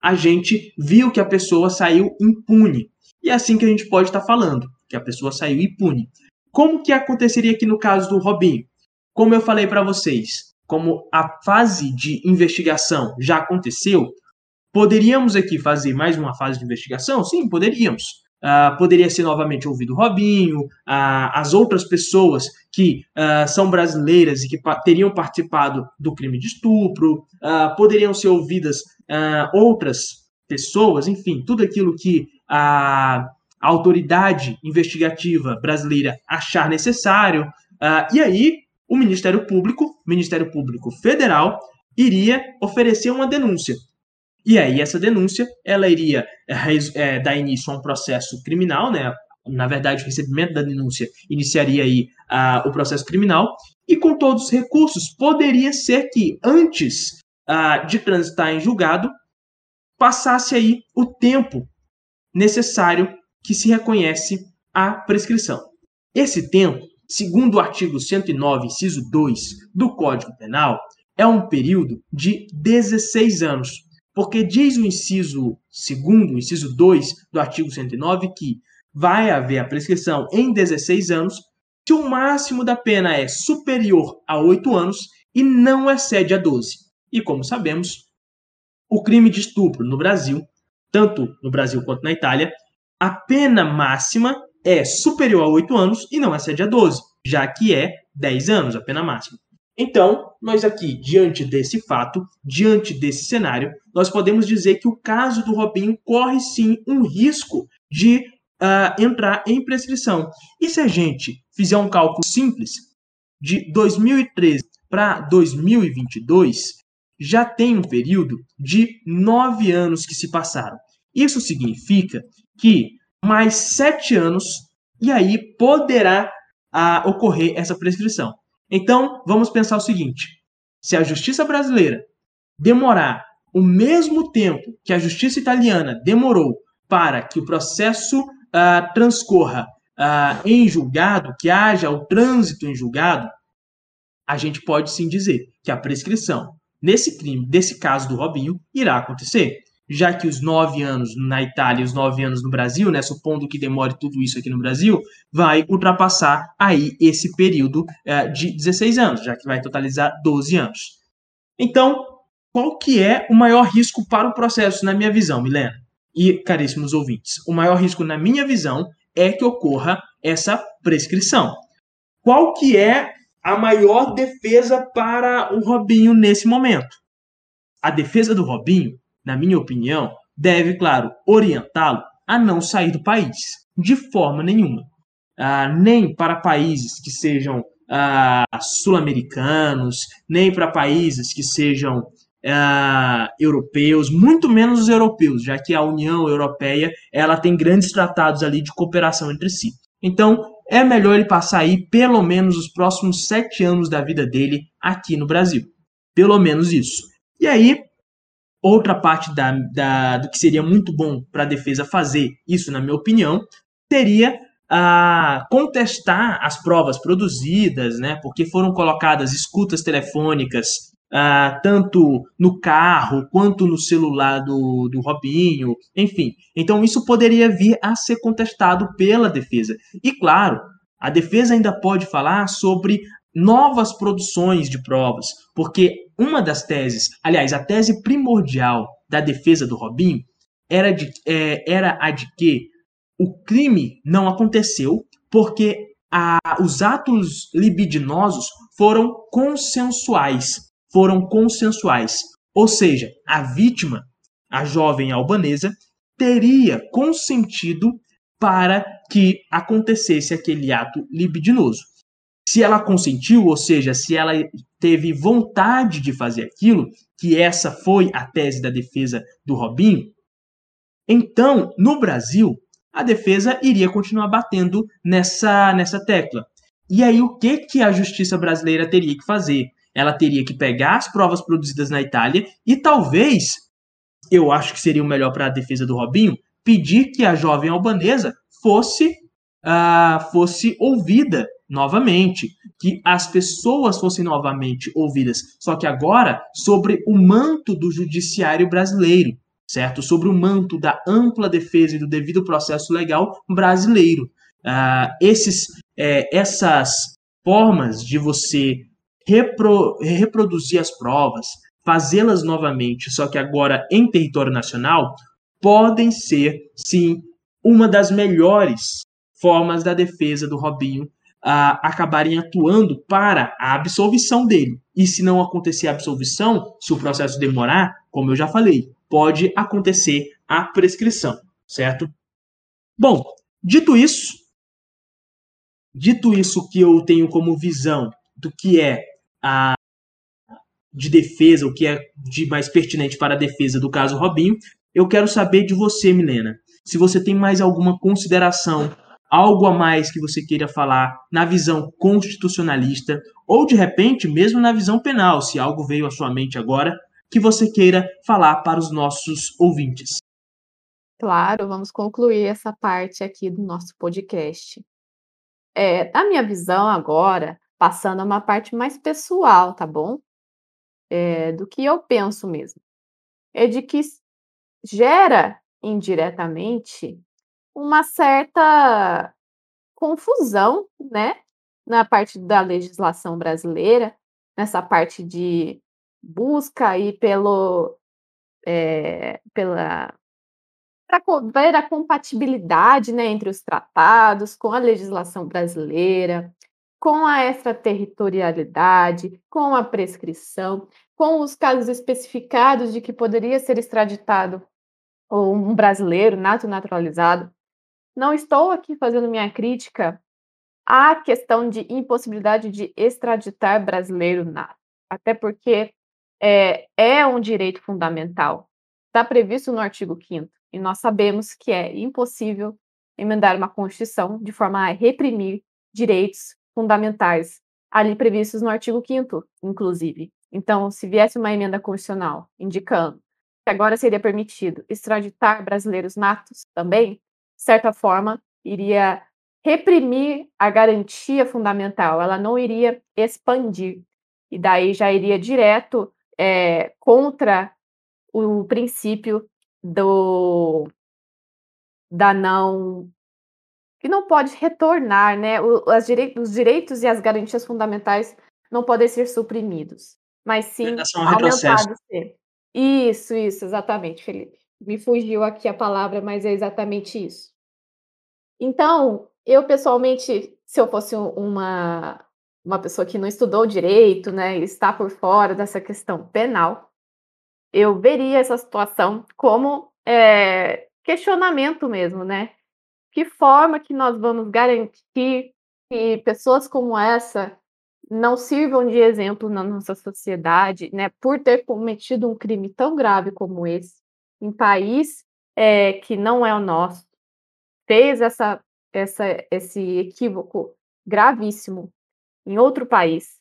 a gente viu que a pessoa saiu impune. E é assim que a gente pode estar falando, que a pessoa saiu impune. Como que aconteceria aqui no caso do Robinho? Como eu falei para vocês, como a fase de investigação já aconteceu, poderíamos aqui fazer mais uma fase de investigação? Sim, poderíamos. Uh, poderia ser novamente ouvido Robinho, uh, as outras pessoas que uh, são brasileiras e que pa teriam participado do crime de estupro, poderiam ser ouvidas outras pessoas, enfim, tudo aquilo que a, a autoridade investigativa brasileira achar necessário. e aí, o Ministério Público, Ministério Público Federal, iria oferecer uma denúncia. E aí essa denúncia, ela iria é, dar início a um processo criminal, né? Na verdade, o recebimento da denúncia iniciaria aí o processo criminal e com todos os recursos poderia ser que antes de transitar em julgado passasse aí o tempo necessário que se reconhece a prescrição. Esse tempo segundo o artigo 109, inciso 2 do Código Penal, é um período de 16 anos, porque diz o inciso 2, o inciso 2 do artigo 109 que vai haver a prescrição em 16 anos se o máximo da pena é superior a 8 anos e não excede a 12. E como sabemos, o crime de estupro no Brasil, tanto no Brasil quanto na Itália, a pena máxima é superior a 8 anos e não excede a 12, já que é 10 anos a pena máxima. Então, nós aqui, diante desse fato, diante desse cenário, nós podemos dizer que o caso do Robinho corre sim um risco de uh, entrar em prescrição. E se a gente fizer um cálculo simples, de 2013 para 2022, já tem um período de nove anos que se passaram. Isso significa que mais sete anos, e aí poderá ah, ocorrer essa prescrição. Então, vamos pensar o seguinte: se a justiça brasileira demorar o mesmo tempo que a justiça italiana demorou para que o processo ah, transcorra ah, em julgado, que haja o trânsito em julgado, a gente pode sim dizer que a prescrição nesse crime, desse caso do Robinho, irá acontecer já que os nove anos na Itália e os nove anos no Brasil, né, supondo que demore tudo isso aqui no Brasil, vai ultrapassar aí esse período é, de 16 anos, já que vai totalizar 12 anos. Então, qual que é o maior risco para o processo, na minha visão, Milena? E, caríssimos ouvintes, o maior risco, na minha visão, é que ocorra essa prescrição. Qual que é a maior defesa para o Robinho nesse momento? A defesa do Robinho na minha opinião, deve, claro, orientá-lo a não sair do país, de forma nenhuma. Ah, nem para países que sejam ah, sul-americanos, nem para países que sejam ah, europeus, muito menos os europeus, já que a União Europeia ela tem grandes tratados ali de cooperação entre si. Então, é melhor ele passar aí pelo menos os próximos sete anos da vida dele aqui no Brasil. Pelo menos isso. E aí, Outra parte da, da, do que seria muito bom para a defesa fazer, isso na minha opinião, seria a contestar as provas produzidas, né, porque foram colocadas escutas telefônicas uh, tanto no carro quanto no celular do, do Robinho, enfim. Então isso poderia vir a ser contestado pela defesa. E claro, a defesa ainda pode falar sobre novas produções de provas, porque uma das teses, aliás, a tese primordial da defesa do Robinho era, de, é, era a de que o crime não aconteceu porque a, os atos libidinosos foram consensuais. Foram consensuais. Ou seja, a vítima, a jovem albanesa, teria consentido para que acontecesse aquele ato libidinoso. Se ela consentiu, ou seja, se ela teve vontade de fazer aquilo, que essa foi a tese da defesa do Robinho, então, no Brasil, a defesa iria continuar batendo nessa, nessa tecla. E aí, o que, que a justiça brasileira teria que fazer? Ela teria que pegar as provas produzidas na Itália e talvez, eu acho que seria o melhor para a defesa do Robinho, pedir que a jovem albanesa fosse, uh, fosse ouvida novamente, que as pessoas fossem novamente ouvidas, só que agora sobre o manto do judiciário brasileiro, certo? Sobre o manto da ampla defesa e do devido processo legal brasileiro. Uh, esses, é, essas formas de você repro, reproduzir as provas, fazê-las novamente, só que agora em território nacional, podem ser, sim, uma das melhores formas da defesa do Robinho uh, acabarem atuando para a absolvição dele. E se não acontecer a absolvição, se o processo demorar, como eu já falei, pode acontecer a prescrição, certo? Bom, dito isso, dito isso que eu tenho como visão do que é a de defesa, o que é de mais pertinente para a defesa do caso Robinho, eu quero saber de você, Milena. Se você tem mais alguma consideração, algo a mais que você queira falar na visão constitucionalista, ou de repente, mesmo na visão penal, se algo veio à sua mente agora, que você queira falar para os nossos ouvintes.
Claro, vamos concluir essa parte aqui do nosso podcast. É, na minha visão agora, passando a uma parte mais pessoal, tá bom? É, do que eu penso mesmo. É de que gera indiretamente uma certa confusão, né, na parte da legislação brasileira, nessa parte de busca aí pelo é, pela para ver a compatibilidade né, entre os tratados com a legislação brasileira, com a extraterritorialidade, com a prescrição, com os casos especificados de que poderia ser extraditado um brasileiro nato naturalizado. Não estou aqui fazendo minha crítica à questão de impossibilidade de extraditar brasileiro nato, até porque é, é um direito fundamental. Está previsto no artigo 5 e nós sabemos que é impossível emendar uma Constituição de forma a reprimir direitos fundamentais ali previstos no artigo 5 inclusive. Então, se viesse uma emenda constitucional indicando que agora seria permitido extraditar brasileiros natos também, certa forma, iria reprimir a garantia fundamental, ela não iria expandir. E daí já iria direto é, contra o princípio do da não que não pode retornar, né? O, direi os direitos e as garantias fundamentais não podem ser suprimidos, mas sim aumentados. Isso, isso, exatamente, Felipe. Me fugiu aqui a palavra, mas é exatamente isso. Então, eu pessoalmente, se eu fosse uma, uma pessoa que não estudou direito, né, está por fora dessa questão penal, eu veria essa situação como é, questionamento mesmo, né? Que forma que nós vamos garantir que pessoas como essa não sirvam de exemplo na nossa sociedade, né, por ter cometido um crime tão grave como esse, em país é, que não é o nosso, fez essa, essa, esse equívoco gravíssimo em outro país.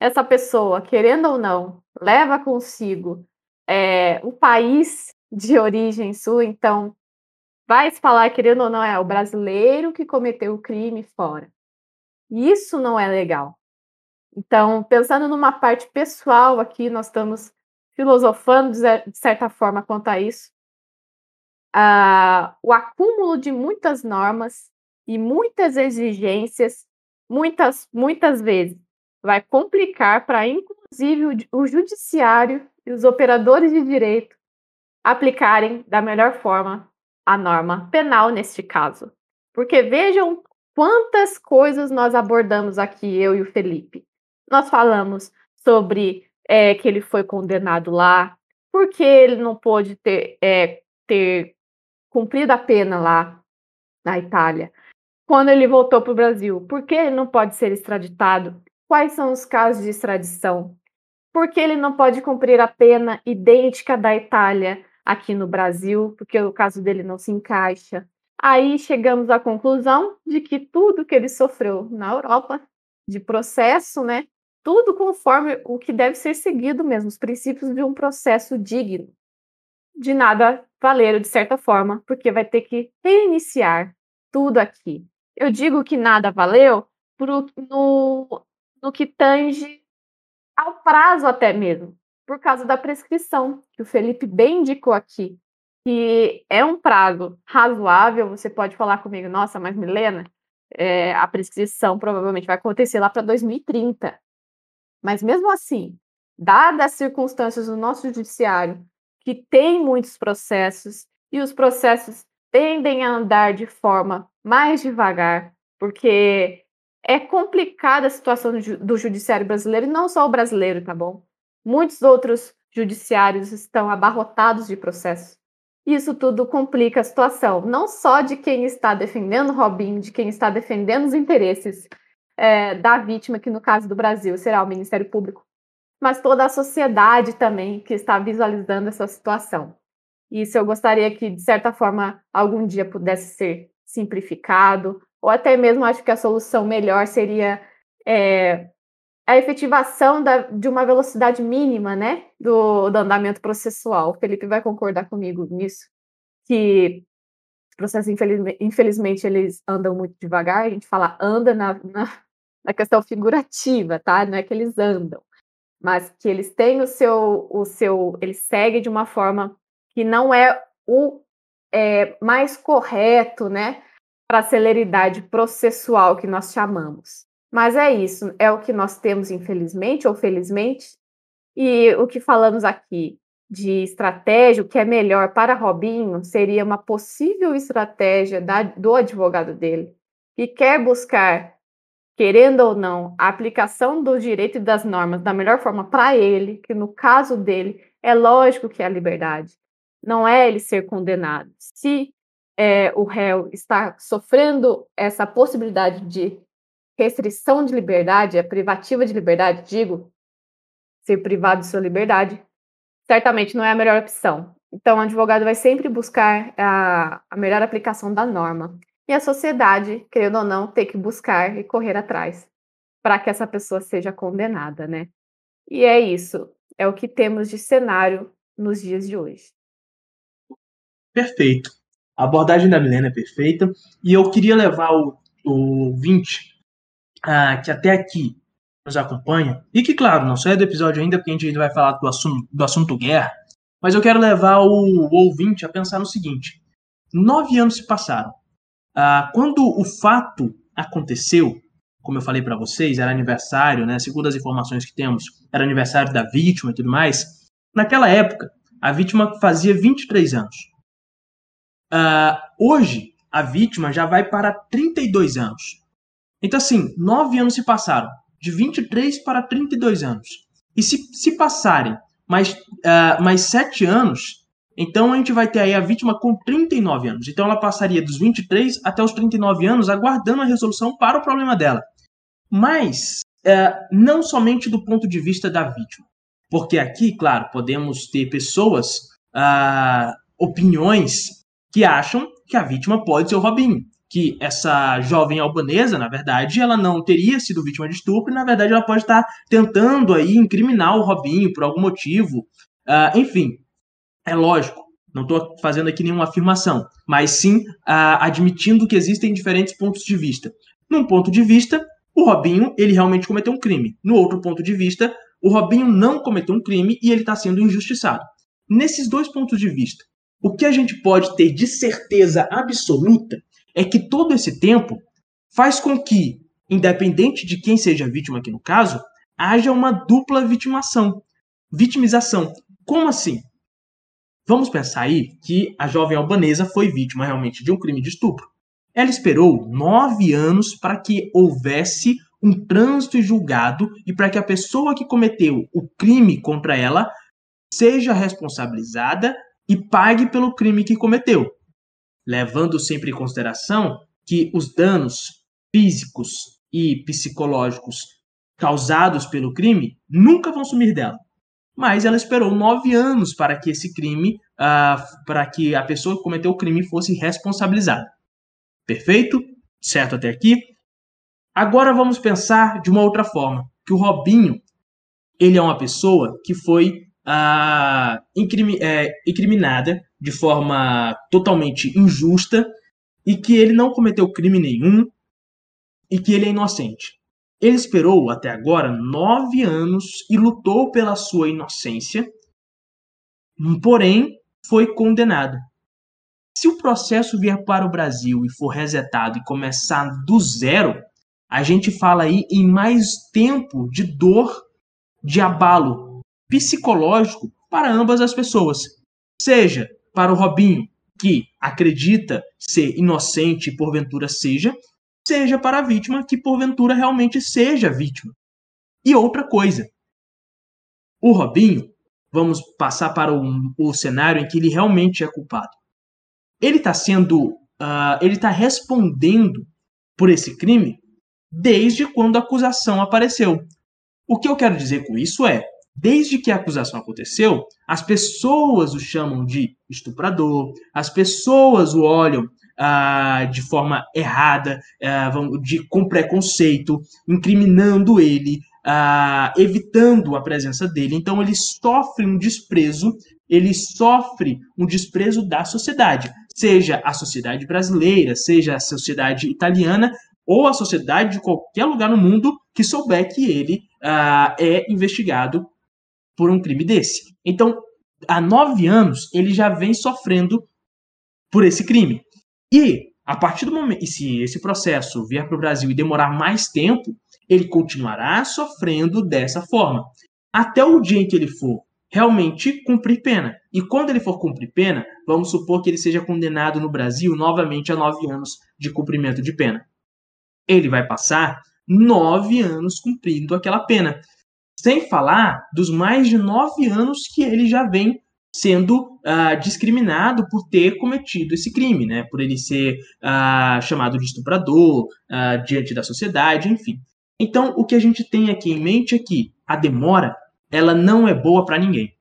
Essa pessoa, querendo ou não, leva consigo é, o país [laughs] de origem sua, então vai se falar, querendo ou não, é o brasileiro que cometeu o crime fora. Isso não é legal. Então, pensando numa parte pessoal aqui, nós estamos filosofando de certa forma quanto a isso. Uh, o acúmulo de muitas normas e muitas exigências, muitas, muitas vezes, vai complicar para, inclusive, o, o judiciário e os operadores de direito aplicarem da melhor forma a norma penal neste caso. Porque vejam quantas coisas nós abordamos aqui, eu e o Felipe. Nós falamos sobre é, que ele foi condenado lá, porque ele não pôde ter, é, ter cumprido a pena lá na Itália. Quando ele voltou para o Brasil, por que ele não pode ser extraditado? Quais são os casos de extradição? Por que ele não pode cumprir a pena idêntica da Itália aqui no Brasil? Porque o caso dele não se encaixa. Aí chegamos à conclusão de que tudo que ele sofreu na Europa, de processo, né, tudo conforme o que deve ser seguido mesmo, os princípios de um processo digno. De nada valeram, de certa forma, porque vai ter que reiniciar tudo aqui. Eu digo que nada valeu pro, no, no que tange ao prazo até mesmo, por causa da prescrição, que o Felipe bem indicou aqui, que é um prazo razoável, você pode falar comigo, nossa, mas Milena, é, a prescrição provavelmente vai acontecer lá para 2030. Mas mesmo assim, dadas as circunstâncias do nosso judiciário, que tem muitos processos, e os processos tendem a andar de forma mais devagar, porque é complicada a situação do judiciário brasileiro, e não só o brasileiro, tá bom? Muitos outros judiciários estão abarrotados de processos. Isso tudo complica a situação, não só de quem está defendendo Robin, de quem está defendendo os interesses é, da vítima, que no caso do Brasil será o Ministério Público, mas toda a sociedade também que está visualizando essa situação. Isso eu gostaria que, de certa forma, algum dia pudesse ser simplificado, ou até mesmo acho que a solução melhor seria é, a efetivação da, de uma velocidade mínima né, do, do andamento processual. O Felipe vai concordar comigo nisso, que os processos, infelizmente, eles andam muito devagar, a gente fala anda na, na na questão figurativa, tá? Não é que eles andam, mas que eles têm o seu, o seu, eles seguem de uma forma que não é o é, mais correto, né? Para a celeridade processual que nós chamamos. Mas é isso, é o que nós temos, infelizmente ou felizmente, e o que falamos aqui de estratégia, o que é melhor para Robinho, seria uma possível estratégia da, do advogado dele, que quer buscar querendo ou não, a aplicação do direito e das normas da melhor forma para ele, que no caso dele é lógico que é a liberdade, não é ele ser condenado. Se é, o réu está sofrendo essa possibilidade de restrição de liberdade, a privativa de liberdade, digo, ser privado de sua liberdade, certamente não é a melhor opção. Então, o advogado vai sempre buscar a, a melhor aplicação da norma e a sociedade, querendo ou não, ter que buscar e correr atrás para que essa pessoa seja condenada, né? E é isso, é o que temos de cenário nos dias de hoje.
Perfeito. A abordagem da Milena é perfeita e eu queria levar o, o 20 ah, que até aqui nos acompanha e que, claro, não sai do episódio ainda porque a gente ainda vai falar do assunto, do assunto guerra, mas eu quero levar o, o ouvinte a pensar no seguinte: nove anos se passaram ah, quando o fato aconteceu, como eu falei para vocês, era aniversário, né? Segundo as informações que temos, era aniversário da vítima e tudo mais. Naquela época, a vítima fazia 23 anos. Ah, hoje, a vítima já vai para 32 anos. Então, assim, nove anos se passaram, de 23 para 32 anos. E se, se passarem mais, uh, mais sete anos, então a gente vai ter aí a vítima com 39 anos. Então ela passaria dos 23 até os 39 anos aguardando a resolução para o problema dela. Mas é, não somente do ponto de vista da vítima. Porque aqui, claro, podemos ter pessoas, ah, opiniões que acham que a vítima pode ser o Robinho. Que essa jovem albanesa, na verdade, ela não teria sido vítima de estupro, e na verdade ela pode estar tentando aí incriminar o Robinho por algum motivo. Ah, enfim, é lógico, não estou fazendo aqui nenhuma afirmação, mas sim ah, admitindo que existem diferentes pontos de vista. Num ponto de vista, o Robinho ele realmente cometeu um crime. No outro ponto de vista, o Robinho não cometeu um crime e ele está sendo injustiçado. Nesses dois pontos de vista, o que a gente pode ter de certeza absoluta é que todo esse tempo faz com que, independente de quem seja a vítima aqui no caso, haja uma dupla vitimação, vitimização. Como assim? Vamos pensar aí que a jovem albanesa foi vítima realmente de um crime de estupro. Ela esperou nove anos para que houvesse um trânsito julgado e para que a pessoa que cometeu o crime contra ela seja responsabilizada e pague pelo crime que cometeu, levando sempre em consideração que os danos físicos e psicológicos causados pelo crime nunca vão sumir dela. Mas ela esperou nove anos para que esse crime, uh, para que a pessoa que cometeu o crime fosse responsabilizada. Perfeito? Certo até aqui? Agora vamos pensar de uma outra forma, que o Robinho, ele é uma pessoa que foi ah, incrimi é, incriminada de forma totalmente injusta e que ele não cometeu crime nenhum e que ele é inocente. Ele esperou até agora nove anos e lutou pela sua inocência, porém foi condenado. Se o processo vier para o Brasil e for resetado e começar do zero, a gente fala aí em mais tempo de dor, de abalo psicológico para ambas as pessoas. Seja para o Robinho, que acredita ser inocente porventura seja, seja para a vítima que porventura realmente seja vítima. E outra coisa, o Robinho, vamos passar para o, o cenário em que ele realmente é culpado. Ele está sendo, uh, ele está respondendo por esse crime desde quando a acusação apareceu. O que eu quero dizer com isso é, desde que a acusação aconteceu, as pessoas o chamam de estuprador, as pessoas o olham ah, de forma errada, ah, de, com preconceito, incriminando ele, ah, evitando a presença dele. Então ele sofre um desprezo, ele sofre um desprezo da sociedade, seja a sociedade brasileira, seja a sociedade italiana, ou a sociedade de qualquer lugar no mundo que souber que ele uh, é investigado por um crime desse. Então, há nove anos, ele já vem sofrendo por esse crime. E, a partir do momento, e se esse processo vier para o Brasil e demorar mais tempo, ele continuará sofrendo dessa forma. Até o dia em que ele for realmente cumprir pena. E quando ele for cumprir pena, vamos supor que ele seja condenado no Brasil novamente a nove anos de cumprimento de pena ele vai passar nove anos cumprindo aquela pena. Sem falar dos mais de nove anos que ele já vem sendo uh, discriminado por ter cometido esse crime, né? Por ele ser uh, chamado de estuprador uh, diante da sociedade, enfim. Então, o que a gente tem aqui em mente é que a demora ela não é boa para ninguém.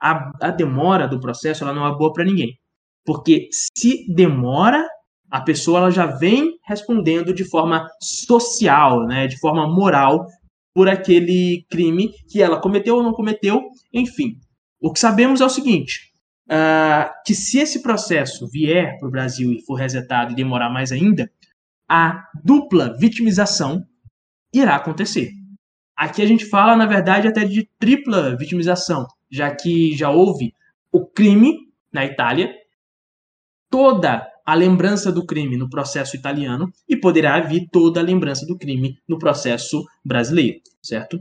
A, a demora do processo ela não é boa para ninguém, porque se demora a pessoa ela já vem respondendo de forma social, né, de forma moral, por aquele crime que ela cometeu ou não cometeu, enfim. O que sabemos é o seguinte: uh, que se esse processo vier para o Brasil e for resetado e demorar mais ainda, a dupla vitimização irá acontecer. Aqui a gente fala, na verdade, até de tripla vitimização, já que já houve o crime na Itália, toda a lembrança do crime no processo italiano e poderá vir toda a lembrança do crime no processo brasileiro, certo?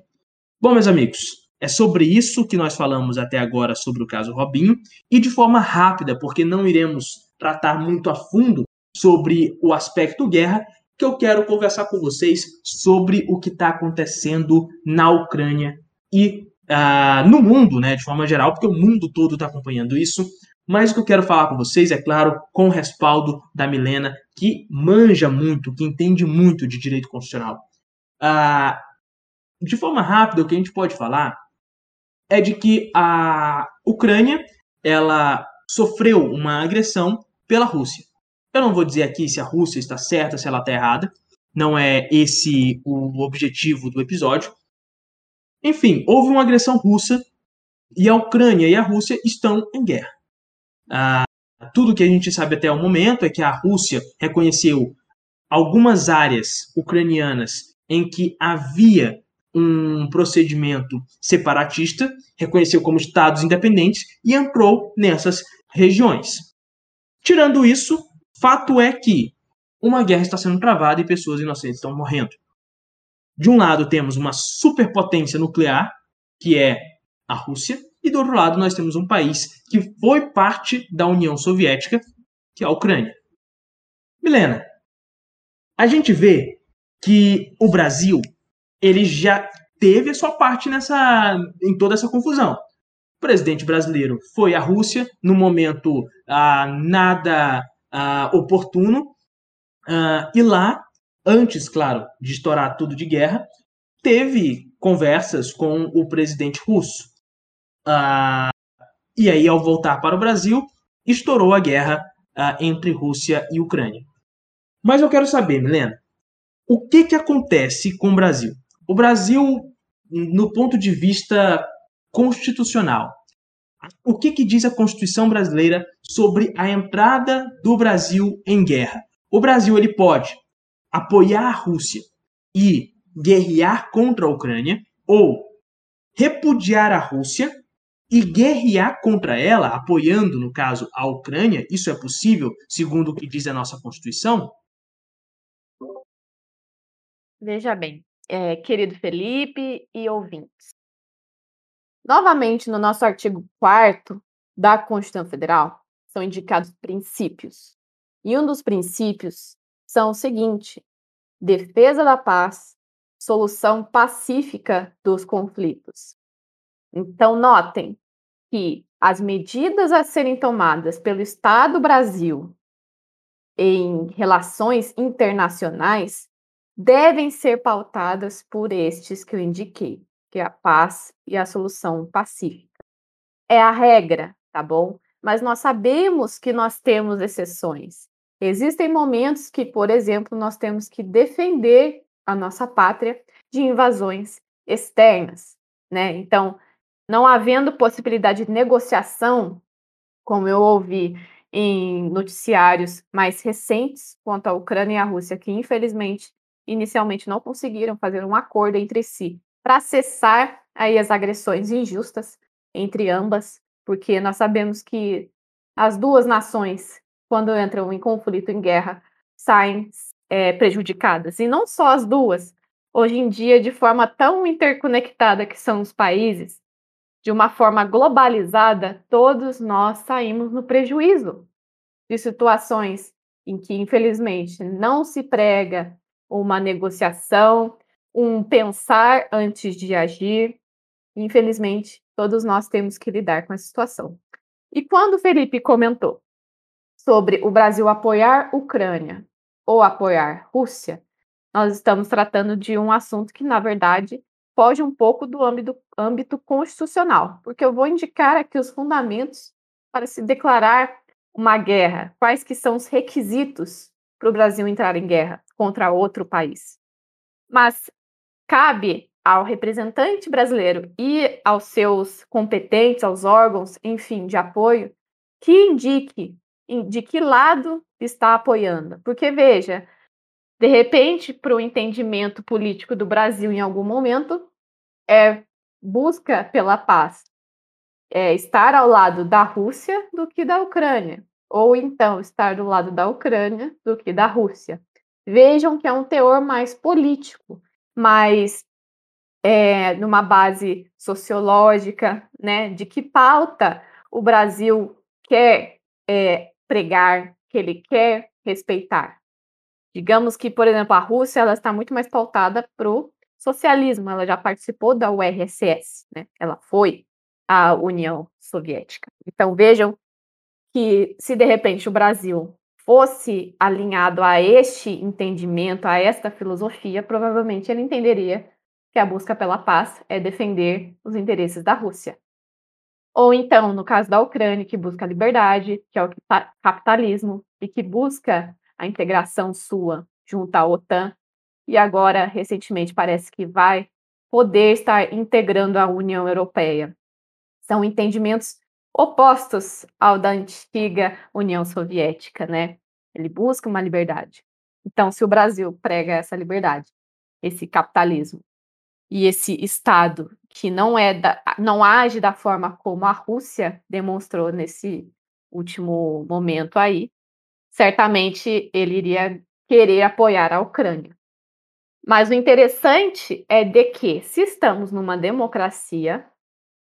Bom, meus amigos, é sobre isso que nós falamos até agora sobre o caso Robinho e de forma rápida, porque não iremos tratar muito a fundo sobre o aspecto guerra, que eu quero conversar com vocês sobre o que está acontecendo na Ucrânia e uh, no mundo, né, de forma geral, porque o mundo todo está acompanhando isso. Mas o que eu quero falar com vocês, é claro, com o respaldo da Milena, que manja muito, que entende muito de direito constitucional. Ah, de forma rápida, o que a gente pode falar é de que a Ucrânia ela sofreu uma agressão pela Rússia. Eu não vou dizer aqui se a Rússia está certa, se ela está errada. Não é esse o objetivo do episódio. Enfim, houve uma agressão russa e a Ucrânia e a Rússia estão em guerra. Ah, tudo que a gente sabe até o momento é que a Rússia reconheceu algumas áreas ucranianas em que havia um procedimento separatista, reconheceu como estados independentes e entrou nessas regiões. Tirando isso, fato é que uma guerra está sendo travada e pessoas inocentes estão morrendo. De um lado, temos uma superpotência nuclear, que é a Rússia, e do outro lado nós temos um país que foi parte da União Soviética, que é a Ucrânia. Milena, a gente vê que o Brasil ele já teve a sua parte nessa em toda essa confusão. O presidente brasileiro foi à Rússia no momento ah, nada ah, oportuno ah, e lá, antes, claro, de estourar tudo de guerra, teve conversas com o presidente russo. Ah, e aí, ao voltar para o Brasil, estourou a guerra ah, entre Rússia e Ucrânia. Mas eu quero saber, Milena, o que, que acontece com o Brasil? O Brasil, no ponto de vista constitucional, o que, que diz a Constituição brasileira sobre a entrada do Brasil em guerra? O Brasil ele pode apoiar a Rússia e guerrear contra a Ucrânia, ou repudiar a Rússia e guerrear contra ela, apoiando, no caso, a Ucrânia. Isso é possível, segundo o que diz a nossa Constituição?
Veja bem, é, querido Felipe e ouvintes. Novamente, no nosso artigo 4 da Constituição Federal, são indicados princípios. E um dos princípios são o seguinte: defesa da paz, solução pacífica dos conflitos. Então, notem que as medidas a serem tomadas pelo Estado Brasil em relações internacionais devem ser pautadas por estes que eu indiquei, que é a paz e a solução pacífica. É a regra, tá bom? Mas nós sabemos que nós temos exceções. Existem momentos que, por exemplo, nós temos que defender a nossa pátria de invasões externas, né? Então, não havendo possibilidade de negociação, como eu ouvi em noticiários mais recentes quanto à Ucrânia e à Rússia, que infelizmente inicialmente não conseguiram fazer um acordo entre si para cessar aí as agressões injustas entre ambas, porque nós sabemos que as duas nações, quando entram em conflito, em guerra, saem é, prejudicadas. E não só as duas. Hoje em dia, de forma tão interconectada que são os países, de uma forma globalizada, todos nós saímos no prejuízo de situações em que, infelizmente, não se prega uma negociação, um pensar antes de agir. Infelizmente, todos nós temos que lidar com essa situação. E quando o Felipe comentou sobre o Brasil apoiar Ucrânia ou apoiar Rússia, nós estamos tratando de um assunto que, na verdade, foge um pouco do âmbito, âmbito constitucional, porque eu vou indicar aqui os fundamentos para se declarar uma guerra, quais que são os requisitos para o Brasil entrar em guerra contra outro país. Mas cabe ao representante brasileiro e aos seus competentes, aos órgãos, enfim, de apoio, que indique de que lado está apoiando. Porque, veja, de repente, para o entendimento político do Brasil em algum momento, é busca pela paz é estar ao lado da Rússia do que da Ucrânia ou então estar do lado da Ucrânia do que da Rússia. Vejam que é um teor mais político, mais é, numa base sociológica, né, de que pauta o Brasil quer é, pregar, que ele quer respeitar. Digamos que, por exemplo, a Rússia ela está muito mais pautada para o socialismo, ela já participou da URSS, né? ela foi à União Soviética. Então vejam que se de repente o Brasil fosse alinhado a este entendimento, a esta filosofia, provavelmente ele entenderia que a busca pela paz é defender os interesses da Rússia. Ou então, no caso da Ucrânia, que busca a liberdade, que é o capitalismo, e que busca a integração sua junto à OTAN, e agora, recentemente, parece que vai poder estar integrando a União Europeia. São entendimentos opostos ao da antiga União Soviética, né? Ele busca uma liberdade. Então, se o Brasil prega essa liberdade, esse capitalismo e esse Estado que não é da, não age da forma como a Rússia demonstrou nesse último momento aí, certamente ele iria querer apoiar a Ucrânia. Mas o interessante é de que, se estamos numa democracia,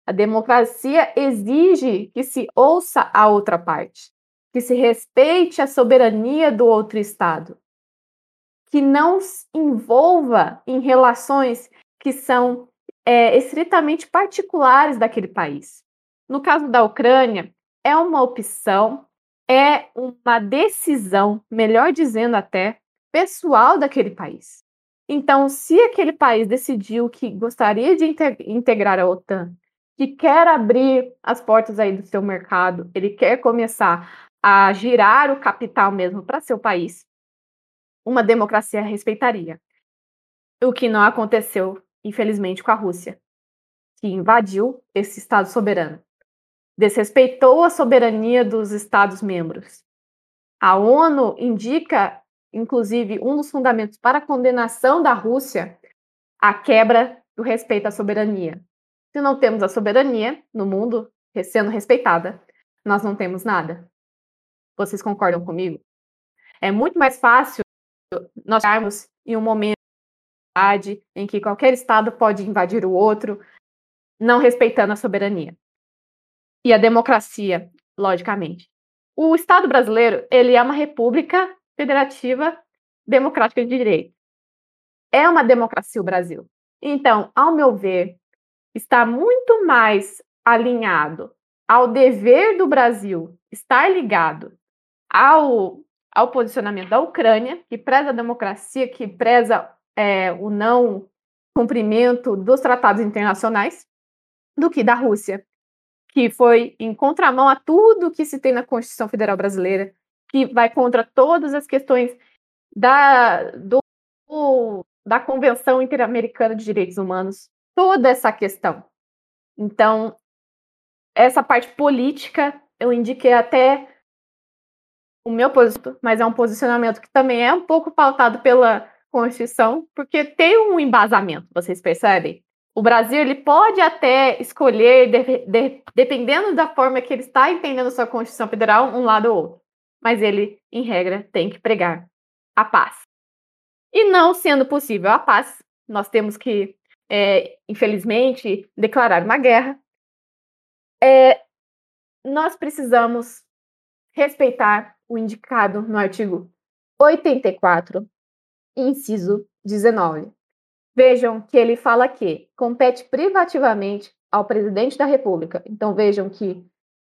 A democracia exige que se ouça a outra parte, que se respeite a soberania do outro Estado, que não se envolva em relações que são é, estritamente particulares daquele país. No caso da Ucrânia, é uma opção, é uma decisão, melhor dizendo até, pessoal daquele país. Então, se aquele país decidiu que gostaria de integrar a OTAN, que quer abrir as portas aí do seu mercado, ele quer começar a girar o capital mesmo para seu país, uma democracia respeitaria. O que não aconteceu, infelizmente, com a Rússia, que invadiu esse Estado soberano, desrespeitou a soberania dos Estados-membros. A ONU indica inclusive, um dos fundamentos para a condenação da Rússia, a quebra do respeito à soberania. Se não temos a soberania no mundo sendo respeitada, nós não temos nada. Vocês concordam comigo? É muito mais fácil nós estarmos em um momento em que qualquer Estado pode invadir o outro, não respeitando a soberania. E a democracia, logicamente. O Estado brasileiro, ele é uma república federativa democrática de direito. É uma democracia o Brasil. Então, ao meu ver, está muito mais alinhado ao dever do Brasil estar ligado ao, ao posicionamento da Ucrânia, que preza a democracia, que preza é, o não cumprimento dos tratados internacionais, do que da Rússia, que foi em contramão a tudo que se tem na Constituição Federal Brasileira, que vai contra todas as questões da, do, da Convenção Interamericana de Direitos Humanos, toda essa questão. Então, essa parte política, eu indiquei até o meu posicionamento, mas é um posicionamento que também é um pouco pautado pela Constituição, porque tem um embasamento, vocês percebem? O Brasil ele pode até escolher, de, de, dependendo da forma que ele está entendendo sua Constituição Federal, um lado ou outro mas ele, em regra, tem que pregar a paz. E não sendo possível a paz, nós temos que, é, infelizmente, declarar uma guerra. É, nós precisamos respeitar o indicado no artigo 84, inciso 19. Vejam que ele fala que compete privativamente ao presidente da República. Então vejam que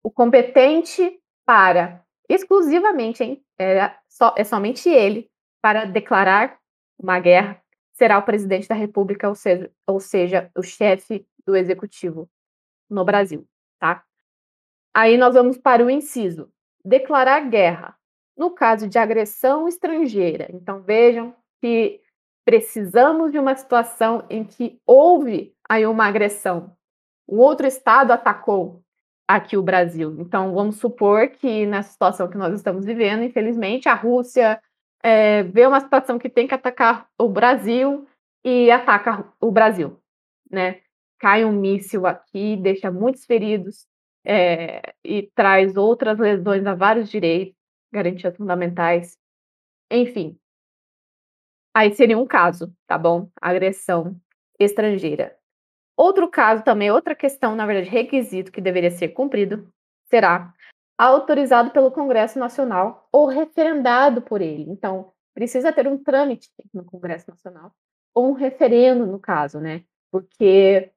o competente para exclusivamente, hein? É, só, é somente ele para declarar uma guerra será o presidente da República, ou seja, ou seja, o chefe do executivo no Brasil, tá? Aí nós vamos para o inciso: declarar guerra no caso de agressão estrangeira. Então vejam que precisamos de uma situação em que houve aí uma agressão. O outro estado atacou aqui o Brasil. Então, vamos supor que nessa situação que nós estamos vivendo, infelizmente, a Rússia é, vê uma situação que tem que atacar o Brasil e ataca o Brasil, né? Cai um míssil aqui, deixa muitos feridos é, e traz outras lesões a vários direitos, garantias fundamentais, enfim. Aí seria um caso, tá bom? Agressão estrangeira. Outro caso também, outra questão, na verdade, requisito que deveria ser cumprido, será autorizado pelo Congresso Nacional ou referendado por ele. Então, precisa ter um trâmite no Congresso Nacional, ou um referendo, no caso, né? Porque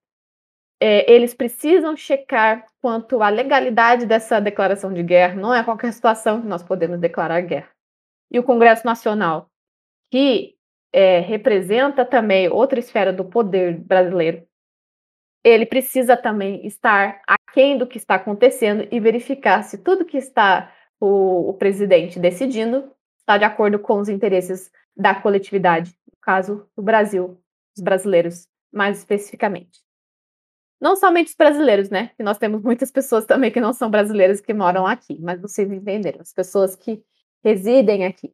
é, eles precisam checar quanto à legalidade dessa declaração de guerra. Não é qualquer situação que nós podemos declarar guerra. E o Congresso Nacional, que é, representa também outra esfera do poder brasileiro, ele precisa também estar aquém do que está acontecendo e verificar se tudo que está o, o presidente decidindo está de acordo com os interesses da coletividade, no caso do Brasil, dos brasileiros, mais especificamente. Não somente os brasileiros, né? Que nós temos muitas pessoas também que não são brasileiras que moram aqui, mas vocês entenderam, as pessoas que residem aqui.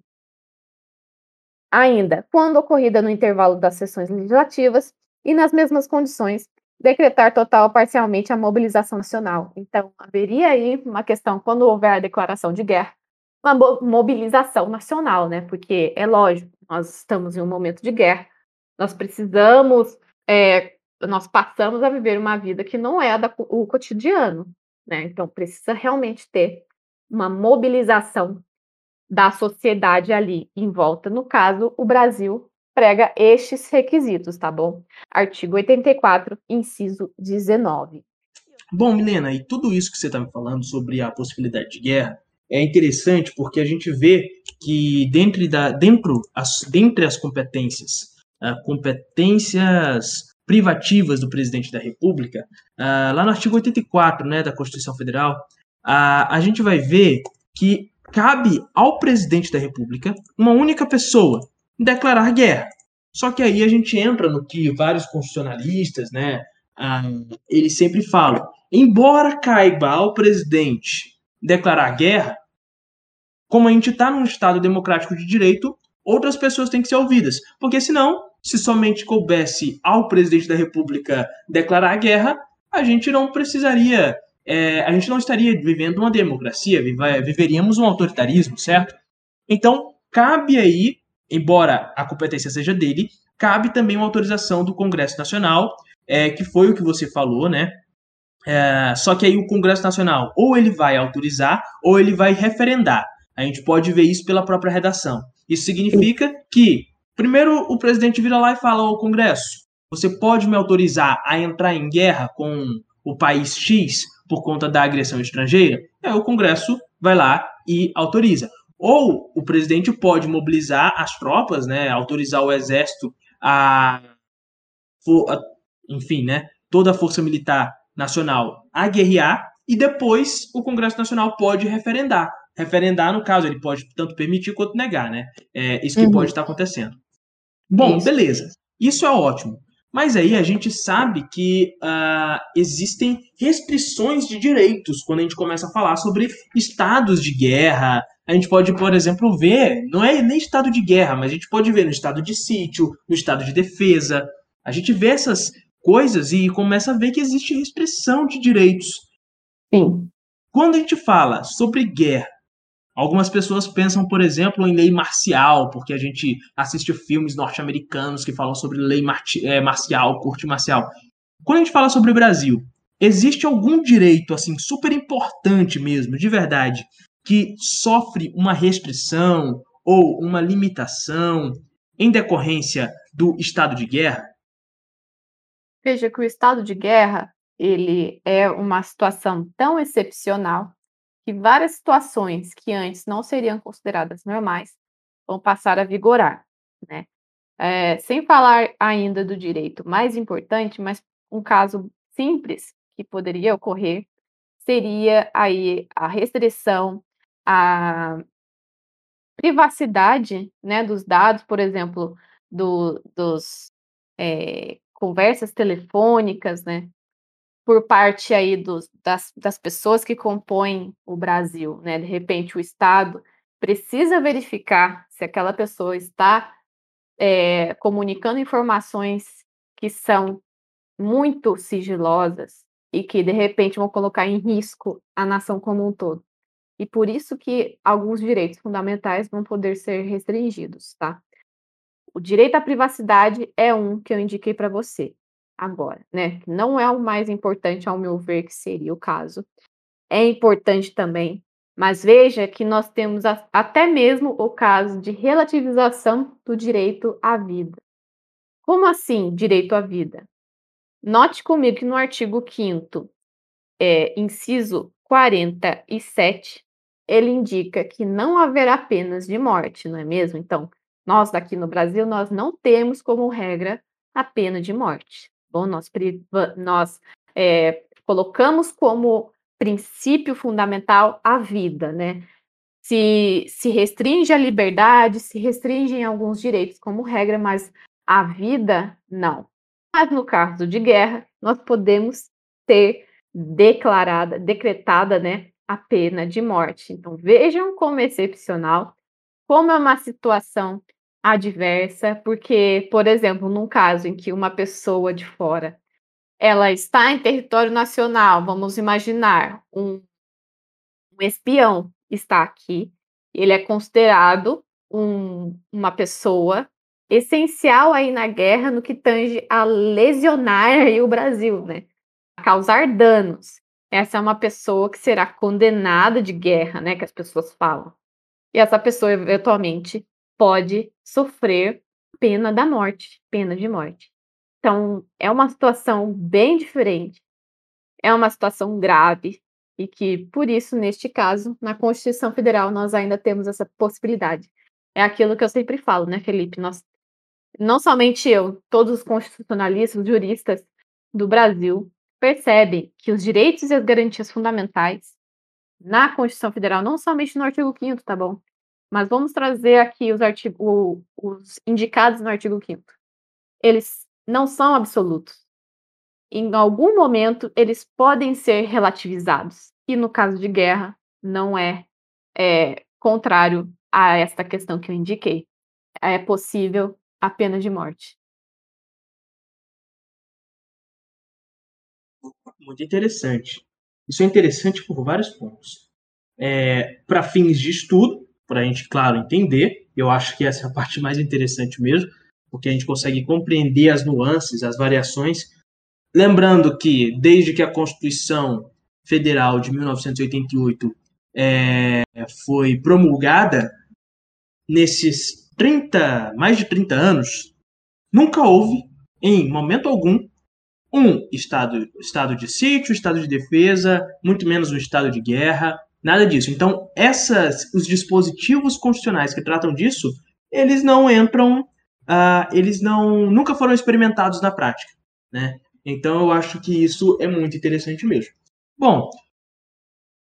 Ainda, quando ocorrida no intervalo das sessões legislativas e nas mesmas condições decretar total ou parcialmente a mobilização nacional. Então, haveria aí uma questão, quando houver a declaração de guerra, uma mobilização nacional, né? Porque é lógico, nós estamos em um momento de guerra, nós precisamos é, nós passamos a viver uma vida que não é da, o cotidiano, né? Então precisa realmente ter uma mobilização da sociedade ali em volta. No caso, o Brasil prega estes requisitos, tá bom? Artigo 84, inciso 19.
Bom, Milena, e tudo isso que você está me falando sobre a possibilidade de guerra é interessante porque a gente vê que dentro, da, dentro as, dentre as competências, uh, competências privativas do presidente da República, uh, lá no artigo 84 né, da Constituição Federal, uh, a gente vai ver que cabe ao presidente da República, uma única pessoa, declarar guerra. Só que aí a gente entra no que vários constitucionalistas, né, eles sempre falam, embora caiba ao presidente declarar guerra, como a gente está num Estado democrático de direito, outras pessoas têm que ser ouvidas. Porque senão, se somente coubesse ao presidente da República declarar guerra, a gente não precisaria, é, a gente não estaria vivendo uma democracia, viveríamos um autoritarismo, certo? Então, cabe aí, embora a competência seja dele, cabe também uma autorização do Congresso Nacional, é, que foi o que você falou, né? É, só que aí o Congresso Nacional ou ele vai autorizar ou ele vai referendar. A gente pode ver isso pela própria redação. Isso significa que, primeiro, o presidente vira lá e fala ao Congresso: você pode me autorizar a entrar em guerra com o país X por conta da agressão estrangeira? Aí o Congresso vai lá e autoriza. Ou o presidente pode mobilizar as tropas, né, autorizar o exército a, a enfim, né, toda a força militar nacional a guerrear e depois o Congresso Nacional pode referendar. Referendar, no caso, ele pode tanto permitir quanto negar, né? É isso que uhum. pode estar acontecendo. Bom, isso. beleza. Isso é ótimo. Mas aí a gente sabe que uh, existem restrições de direitos quando a gente começa a falar sobre estados de guerra. A gente pode, por exemplo, ver, não é nem estado de guerra, mas a gente pode ver no estado de sítio, no estado de defesa. A gente vê essas coisas e começa a ver que existe restrição de direitos.
Sim.
Quando a gente fala sobre guerra, algumas pessoas pensam, por exemplo, em lei marcial, porque a gente assiste filmes norte-americanos que falam sobre lei é, marcial, corte marcial. Quando a gente fala sobre o Brasil, existe algum direito assim super importante mesmo, de verdade, que sofre uma restrição ou uma limitação em decorrência do estado de guerra?
Veja que o estado de guerra, ele é uma situação tão excepcional que várias situações que antes não seriam consideradas normais vão passar a vigorar, né? É, sem falar ainda do direito mais importante, mas um caso simples que poderia ocorrer seria aí a restrição à privacidade, né, dos dados, por exemplo, do, dos é, conversas telefônicas, né, por parte aí dos, das, das pessoas que compõem o Brasil, né, de repente o Estado precisa verificar se aquela pessoa está é, comunicando informações que são muito sigilosas e que de repente vão colocar em risco a nação como um todo. E por isso que alguns direitos fundamentais vão poder ser restringidos, tá? O direito à privacidade é um que eu indiquei para você agora, né? Não é o mais importante, ao meu ver, que seria o caso. É importante também, mas veja que nós temos a, até mesmo o caso de relativização do direito à vida. Como assim direito à vida? Note comigo que no artigo 5 é, inciso 47, ele indica que não haverá penas de morte, não é mesmo? Então, nós daqui no Brasil, nós não temos como regra a pena de morte. Bom, nós, nós é, colocamos como princípio fundamental a vida, né? Se, se restringe a liberdade, se restringem alguns direitos como regra, mas a vida, não. Mas no caso de guerra, nós podemos ter declarada, decretada, né, a pena de morte. Então, vejam como é excepcional como é uma situação adversa, porque, por exemplo, num caso em que uma pessoa de fora ela está em território nacional, vamos imaginar um, um espião está aqui, ele é considerado um, uma pessoa essencial aí na guerra no que tange a lesionar [laughs] o Brasil, né? A causar danos. Essa é uma pessoa que será condenada de guerra, né? Que as pessoas falam. E essa pessoa, eventualmente, pode sofrer pena da morte, pena de morte. Então, é uma situação bem diferente. É uma situação grave e que, por isso, neste caso, na Constituição Federal, nós ainda temos essa possibilidade. É aquilo que eu sempre falo, né, Felipe? Nós, não somente eu, todos os constitucionalistas, juristas do Brasil percebem que os direitos e as garantias fundamentais na Constituição Federal, não somente no artigo 5 tá bom? Mas vamos trazer aqui os, artigo, os indicados no artigo 5 Eles não são absolutos. Em algum momento, eles podem ser relativizados. E no caso de guerra, não é, é contrário a esta questão que eu indiquei. É possível a pena de morte.
Muito interessante. Isso é interessante por vários pontos. É, para fins de estudo, para a gente, claro, entender, eu acho que essa é a parte mais interessante mesmo, porque a gente consegue compreender as nuances, as variações. Lembrando que, desde que a Constituição Federal de 1988 é, foi promulgada, nesses 30, mais de 30 anos, nunca houve, em momento algum, um estado, estado de sítio, estado de defesa, muito menos um estado de guerra, nada disso. Então, essas, os dispositivos constitucionais que tratam disso, eles não entram, uh, eles não, nunca foram experimentados na prática, né? Então, eu acho que isso é muito interessante mesmo. Bom,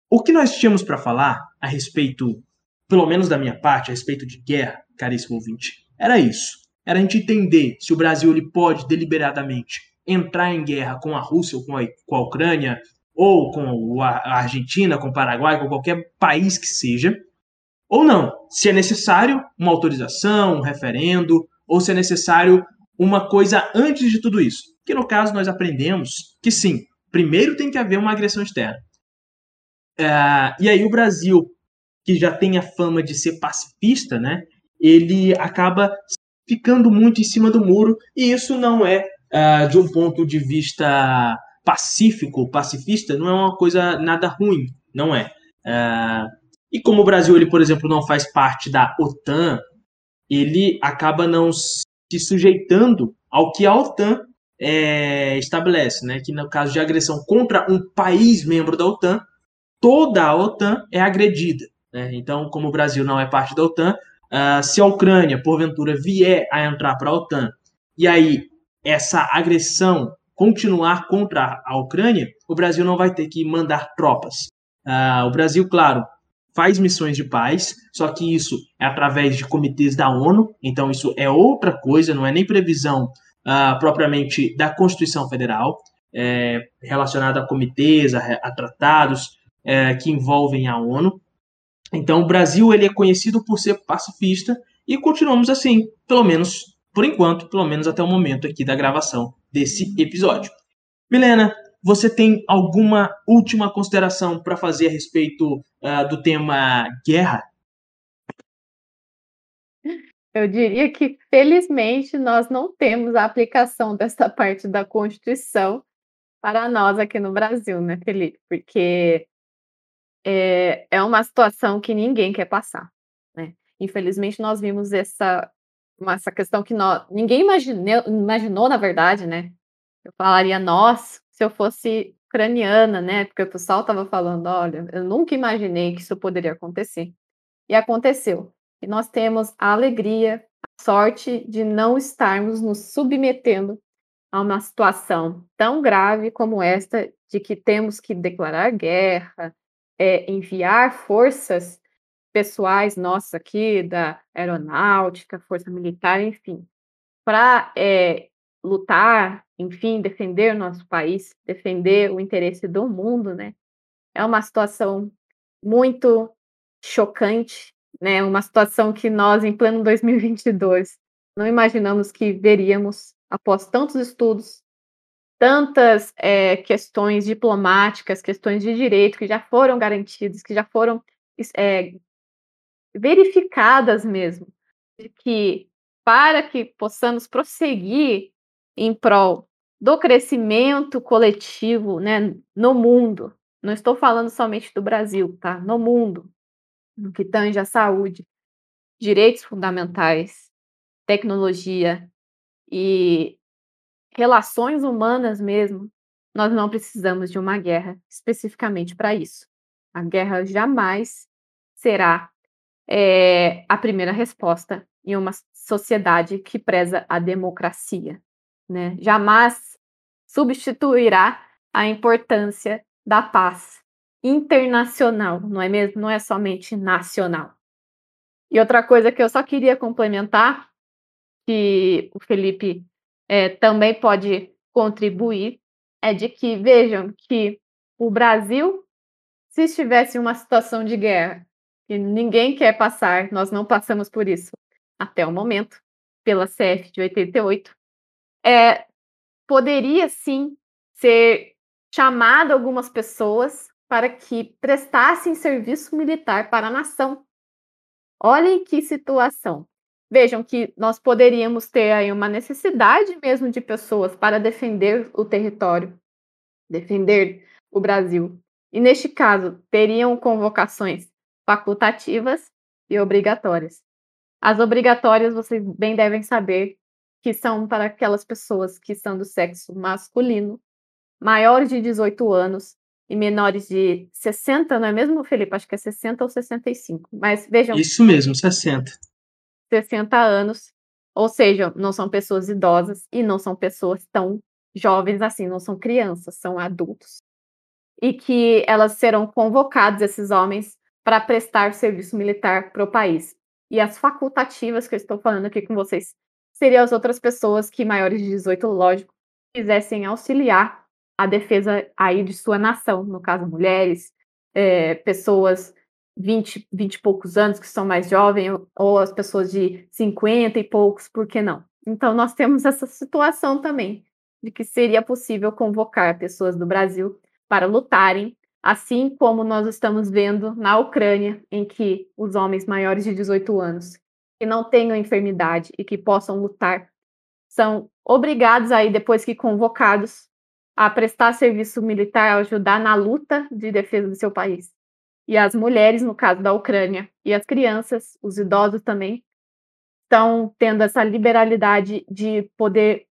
o que nós tínhamos para falar a respeito, pelo menos da minha parte, a respeito de guerra, caríssimo ouvinte, era isso. Era a gente entender se o Brasil ele pode deliberadamente entrar em guerra com a Rússia ou com a, com a Ucrânia, ou com a Argentina, com o Paraguai, com qualquer país que seja, ou não. Se é necessário uma autorização, um referendo, ou se é necessário uma coisa antes de tudo isso. Que no caso nós aprendemos que sim, primeiro tem que haver uma agressão externa. É, e aí o Brasil, que já tem a fama de ser pacifista, né, ele acaba ficando muito em cima do muro, e isso não é uh, de um ponto de vista pacífico, pacifista, não é uma coisa nada ruim, não é. Uh, e como o Brasil, ele, por exemplo, não faz parte da OTAN, ele acaba não se sujeitando ao que a OTAN é, estabelece, né? que no caso de agressão contra um país membro da OTAN, toda a OTAN é agredida. Né? Então, como o Brasil não é parte da OTAN, uh, se a Ucrânia, porventura, vier a entrar para a OTAN, e aí essa agressão continuar contra a Ucrânia, o Brasil não vai ter que mandar tropas. Uh, o Brasil, claro, faz missões de paz, só que isso é através de comitês da ONU, então isso é outra coisa, não é nem previsão uh, propriamente da Constituição Federal, é, relacionada a comitês, a, a tratados é, que envolvem a ONU. Então, o Brasil ele é conhecido por ser pacifista e continuamos assim, pelo menos por enquanto, pelo menos até o momento aqui da gravação desse episódio. Milena, você tem alguma última consideração para fazer a respeito uh, do tema guerra?
Eu diria que, felizmente, nós não temos a aplicação dessa parte da Constituição para nós aqui no Brasil, né, Felipe? Porque é, é uma situação que ninguém quer passar, né? Infelizmente, nós vimos essa essa questão que nós, ninguém imaginou, imaginou, na verdade, né? Eu falaria nós, se eu fosse ucraniana, né? Porque o pessoal estava falando, olha, eu nunca imaginei que isso poderia acontecer. E aconteceu. E nós temos a alegria, a sorte de não estarmos nos submetendo a uma situação tão grave como esta, de que temos que declarar guerra, é, enviar forças pessoais nossos aqui da aeronáutica, força militar, enfim, para é, lutar, enfim, defender o nosso país, defender o interesse do mundo, né? É uma situação muito chocante, né? Uma situação que nós, em pleno 2022, não imaginamos que veríamos após tantos estudos, tantas é, questões diplomáticas, questões de direito que já foram garantidas, que já foram é, verificadas mesmo, de que para que possamos prosseguir em prol do crescimento coletivo né, no mundo. Não estou falando somente do Brasil, tá? No mundo, no que tange a saúde, direitos fundamentais, tecnologia e relações humanas mesmo, nós não precisamos de uma guerra especificamente para isso. A guerra jamais será é, a primeira resposta em uma sociedade que preza a democracia. Né? Jamais substituirá a importância da paz internacional, não é mesmo? Não é somente nacional. E outra coisa que eu só queria complementar, que o Felipe é, também pode contribuir, é de que vejam que o Brasil, se estivesse em uma situação de guerra, e ninguém quer passar, nós não passamos por isso até o momento, pela CF de 88, é, poderia sim ser chamado algumas pessoas para que prestassem serviço militar para a nação. Olhem que situação. Vejam que nós poderíamos ter aí uma necessidade mesmo de pessoas para defender o território, defender o Brasil. E neste caso, teriam convocações facultativas e obrigatórias. As obrigatórias, vocês bem devem saber que são para aquelas pessoas que são do sexo masculino, maiores de 18 anos e menores de 60, não é mesmo, Felipe? Acho que é 60 ou 65. Mas vejam.
Isso mesmo, 60.
60 anos. Ou seja, não são pessoas idosas e não são pessoas tão jovens assim, não são crianças, são adultos. E que elas serão convocados, esses homens, para prestar serviço militar para o país. E as facultativas que eu estou falando aqui com vocês seriam as outras pessoas que, maiores de 18, lógico, quisessem auxiliar a defesa aí de sua nação, no caso, mulheres, é, pessoas 20, 20 e poucos anos que são mais jovens, ou as pessoas de 50 e poucos, por que não? Então, nós temos essa situação também, de que seria possível convocar pessoas do Brasil para lutarem assim como nós estamos vendo na Ucrânia, em que os homens maiores de 18 anos que não tenham enfermidade e que possam lutar são obrigados aí depois que convocados a prestar serviço militar, a ajudar na luta de defesa do seu país. E as mulheres, no caso da Ucrânia, e as crianças, os idosos também, estão tendo essa liberalidade de poder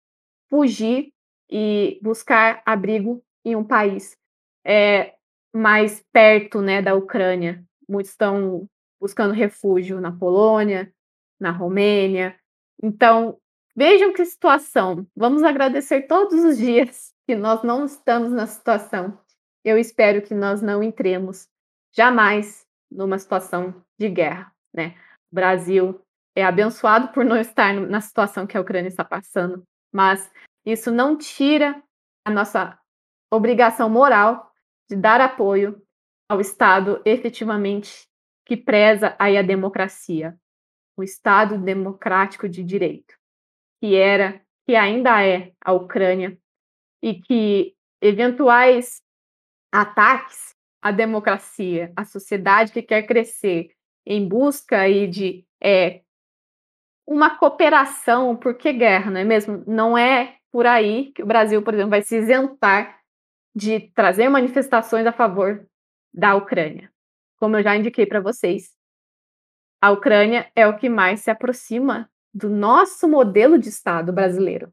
fugir e buscar abrigo em um país é, mais perto né, da Ucrânia. Muitos estão buscando refúgio na Polônia, na Romênia. Então, vejam que situação. Vamos agradecer todos os dias [laughs] que nós não estamos na situação. Eu espero que nós não entremos jamais numa situação de guerra. Né? O Brasil é abençoado por não estar na situação que a Ucrânia está passando, mas isso não tira a nossa obrigação moral de dar apoio ao Estado efetivamente que preza aí a democracia, o Estado democrático de direito, que era, que ainda é a Ucrânia, e que eventuais ataques à democracia, à sociedade que quer crescer em busca aí de é, uma cooperação, porque guerra, não é mesmo? Não é por aí que o Brasil, por exemplo, vai se isentar de trazer manifestações a favor da Ucrânia. Como eu já indiquei para vocês, a Ucrânia é o que mais se aproxima do nosso modelo de Estado brasileiro.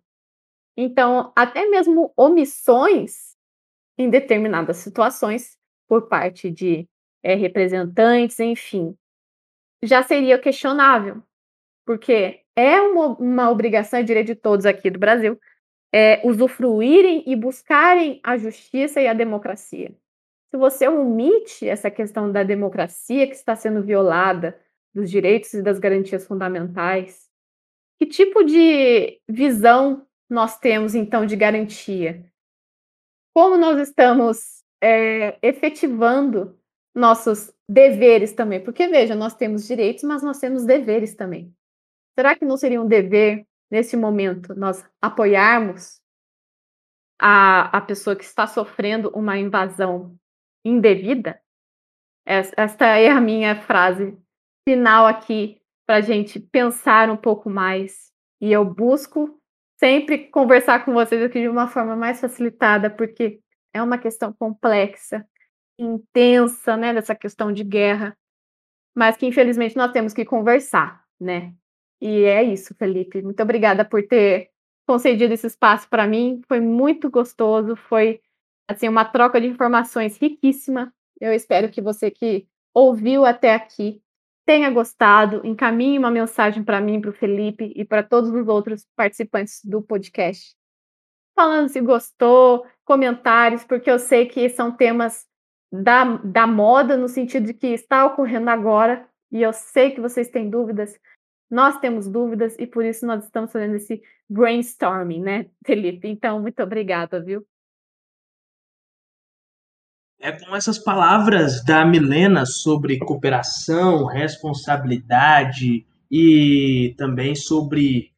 Então, até mesmo omissões em determinadas situações por parte de é, representantes, enfim, já seria questionável, porque é uma, uma obrigação e direito de todos aqui do Brasil é, usufruírem e buscarem a justiça e a democracia. Se você omite essa questão da democracia que está sendo violada, dos direitos e das garantias fundamentais, que tipo de visão nós temos então de garantia? Como nós estamos é, efetivando nossos deveres também? Porque veja, nós temos direitos, mas nós temos deveres também. Será que não seria um dever nesse momento, nós apoiarmos a, a pessoa que está sofrendo uma invasão indevida, esta é a minha frase final aqui para a gente pensar um pouco mais. E eu busco sempre conversar com vocês aqui de uma forma mais facilitada, porque é uma questão complexa, intensa, né, dessa questão de guerra, mas que infelizmente nós temos que conversar, né? E é isso, Felipe. Muito obrigada por ter concedido esse espaço para mim. Foi muito gostoso, foi assim uma troca de informações riquíssima. Eu espero que você que ouviu até aqui tenha gostado, encaminhe uma mensagem para mim, para o Felipe e para todos os outros participantes do podcast. Falando se gostou, comentários, porque eu sei que são temas da, da moda, no sentido de que está ocorrendo agora, e eu sei que vocês têm dúvidas, nós temos dúvidas, e por isso nós estamos fazendo esse brainstorming, né, Felipe? Então, muito obrigada, viu?
É com essas palavras da Milena sobre cooperação, responsabilidade e também sobre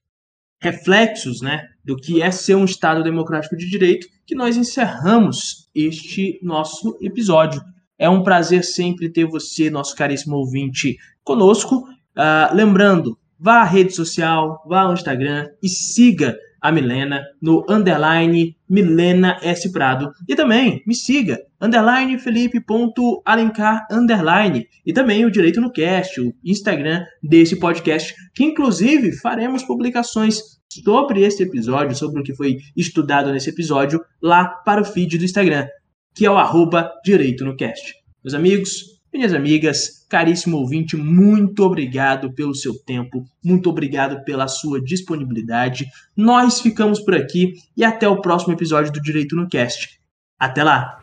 reflexos né, do que é ser um Estado democrático de direito que nós encerramos este nosso episódio. É um prazer sempre ter você, nosso caríssimo ouvinte, conosco. Uh, lembrando, vá à rede social, vá ao Instagram e siga a Milena no underline Milena S. Prado. E também me siga, underline Felipe.alencar, underline. E também o Direito no Cast, o Instagram desse podcast, que inclusive faremos publicações sobre esse episódio, sobre o que foi estudado nesse episódio, lá para o feed do Instagram, que é o arroba Direito no Cast. Meus amigos, minhas amigas, caríssimo ouvinte, muito obrigado pelo seu tempo, muito obrigado pela sua disponibilidade. Nós ficamos por aqui e até o próximo episódio do Direito no Cast. Até lá!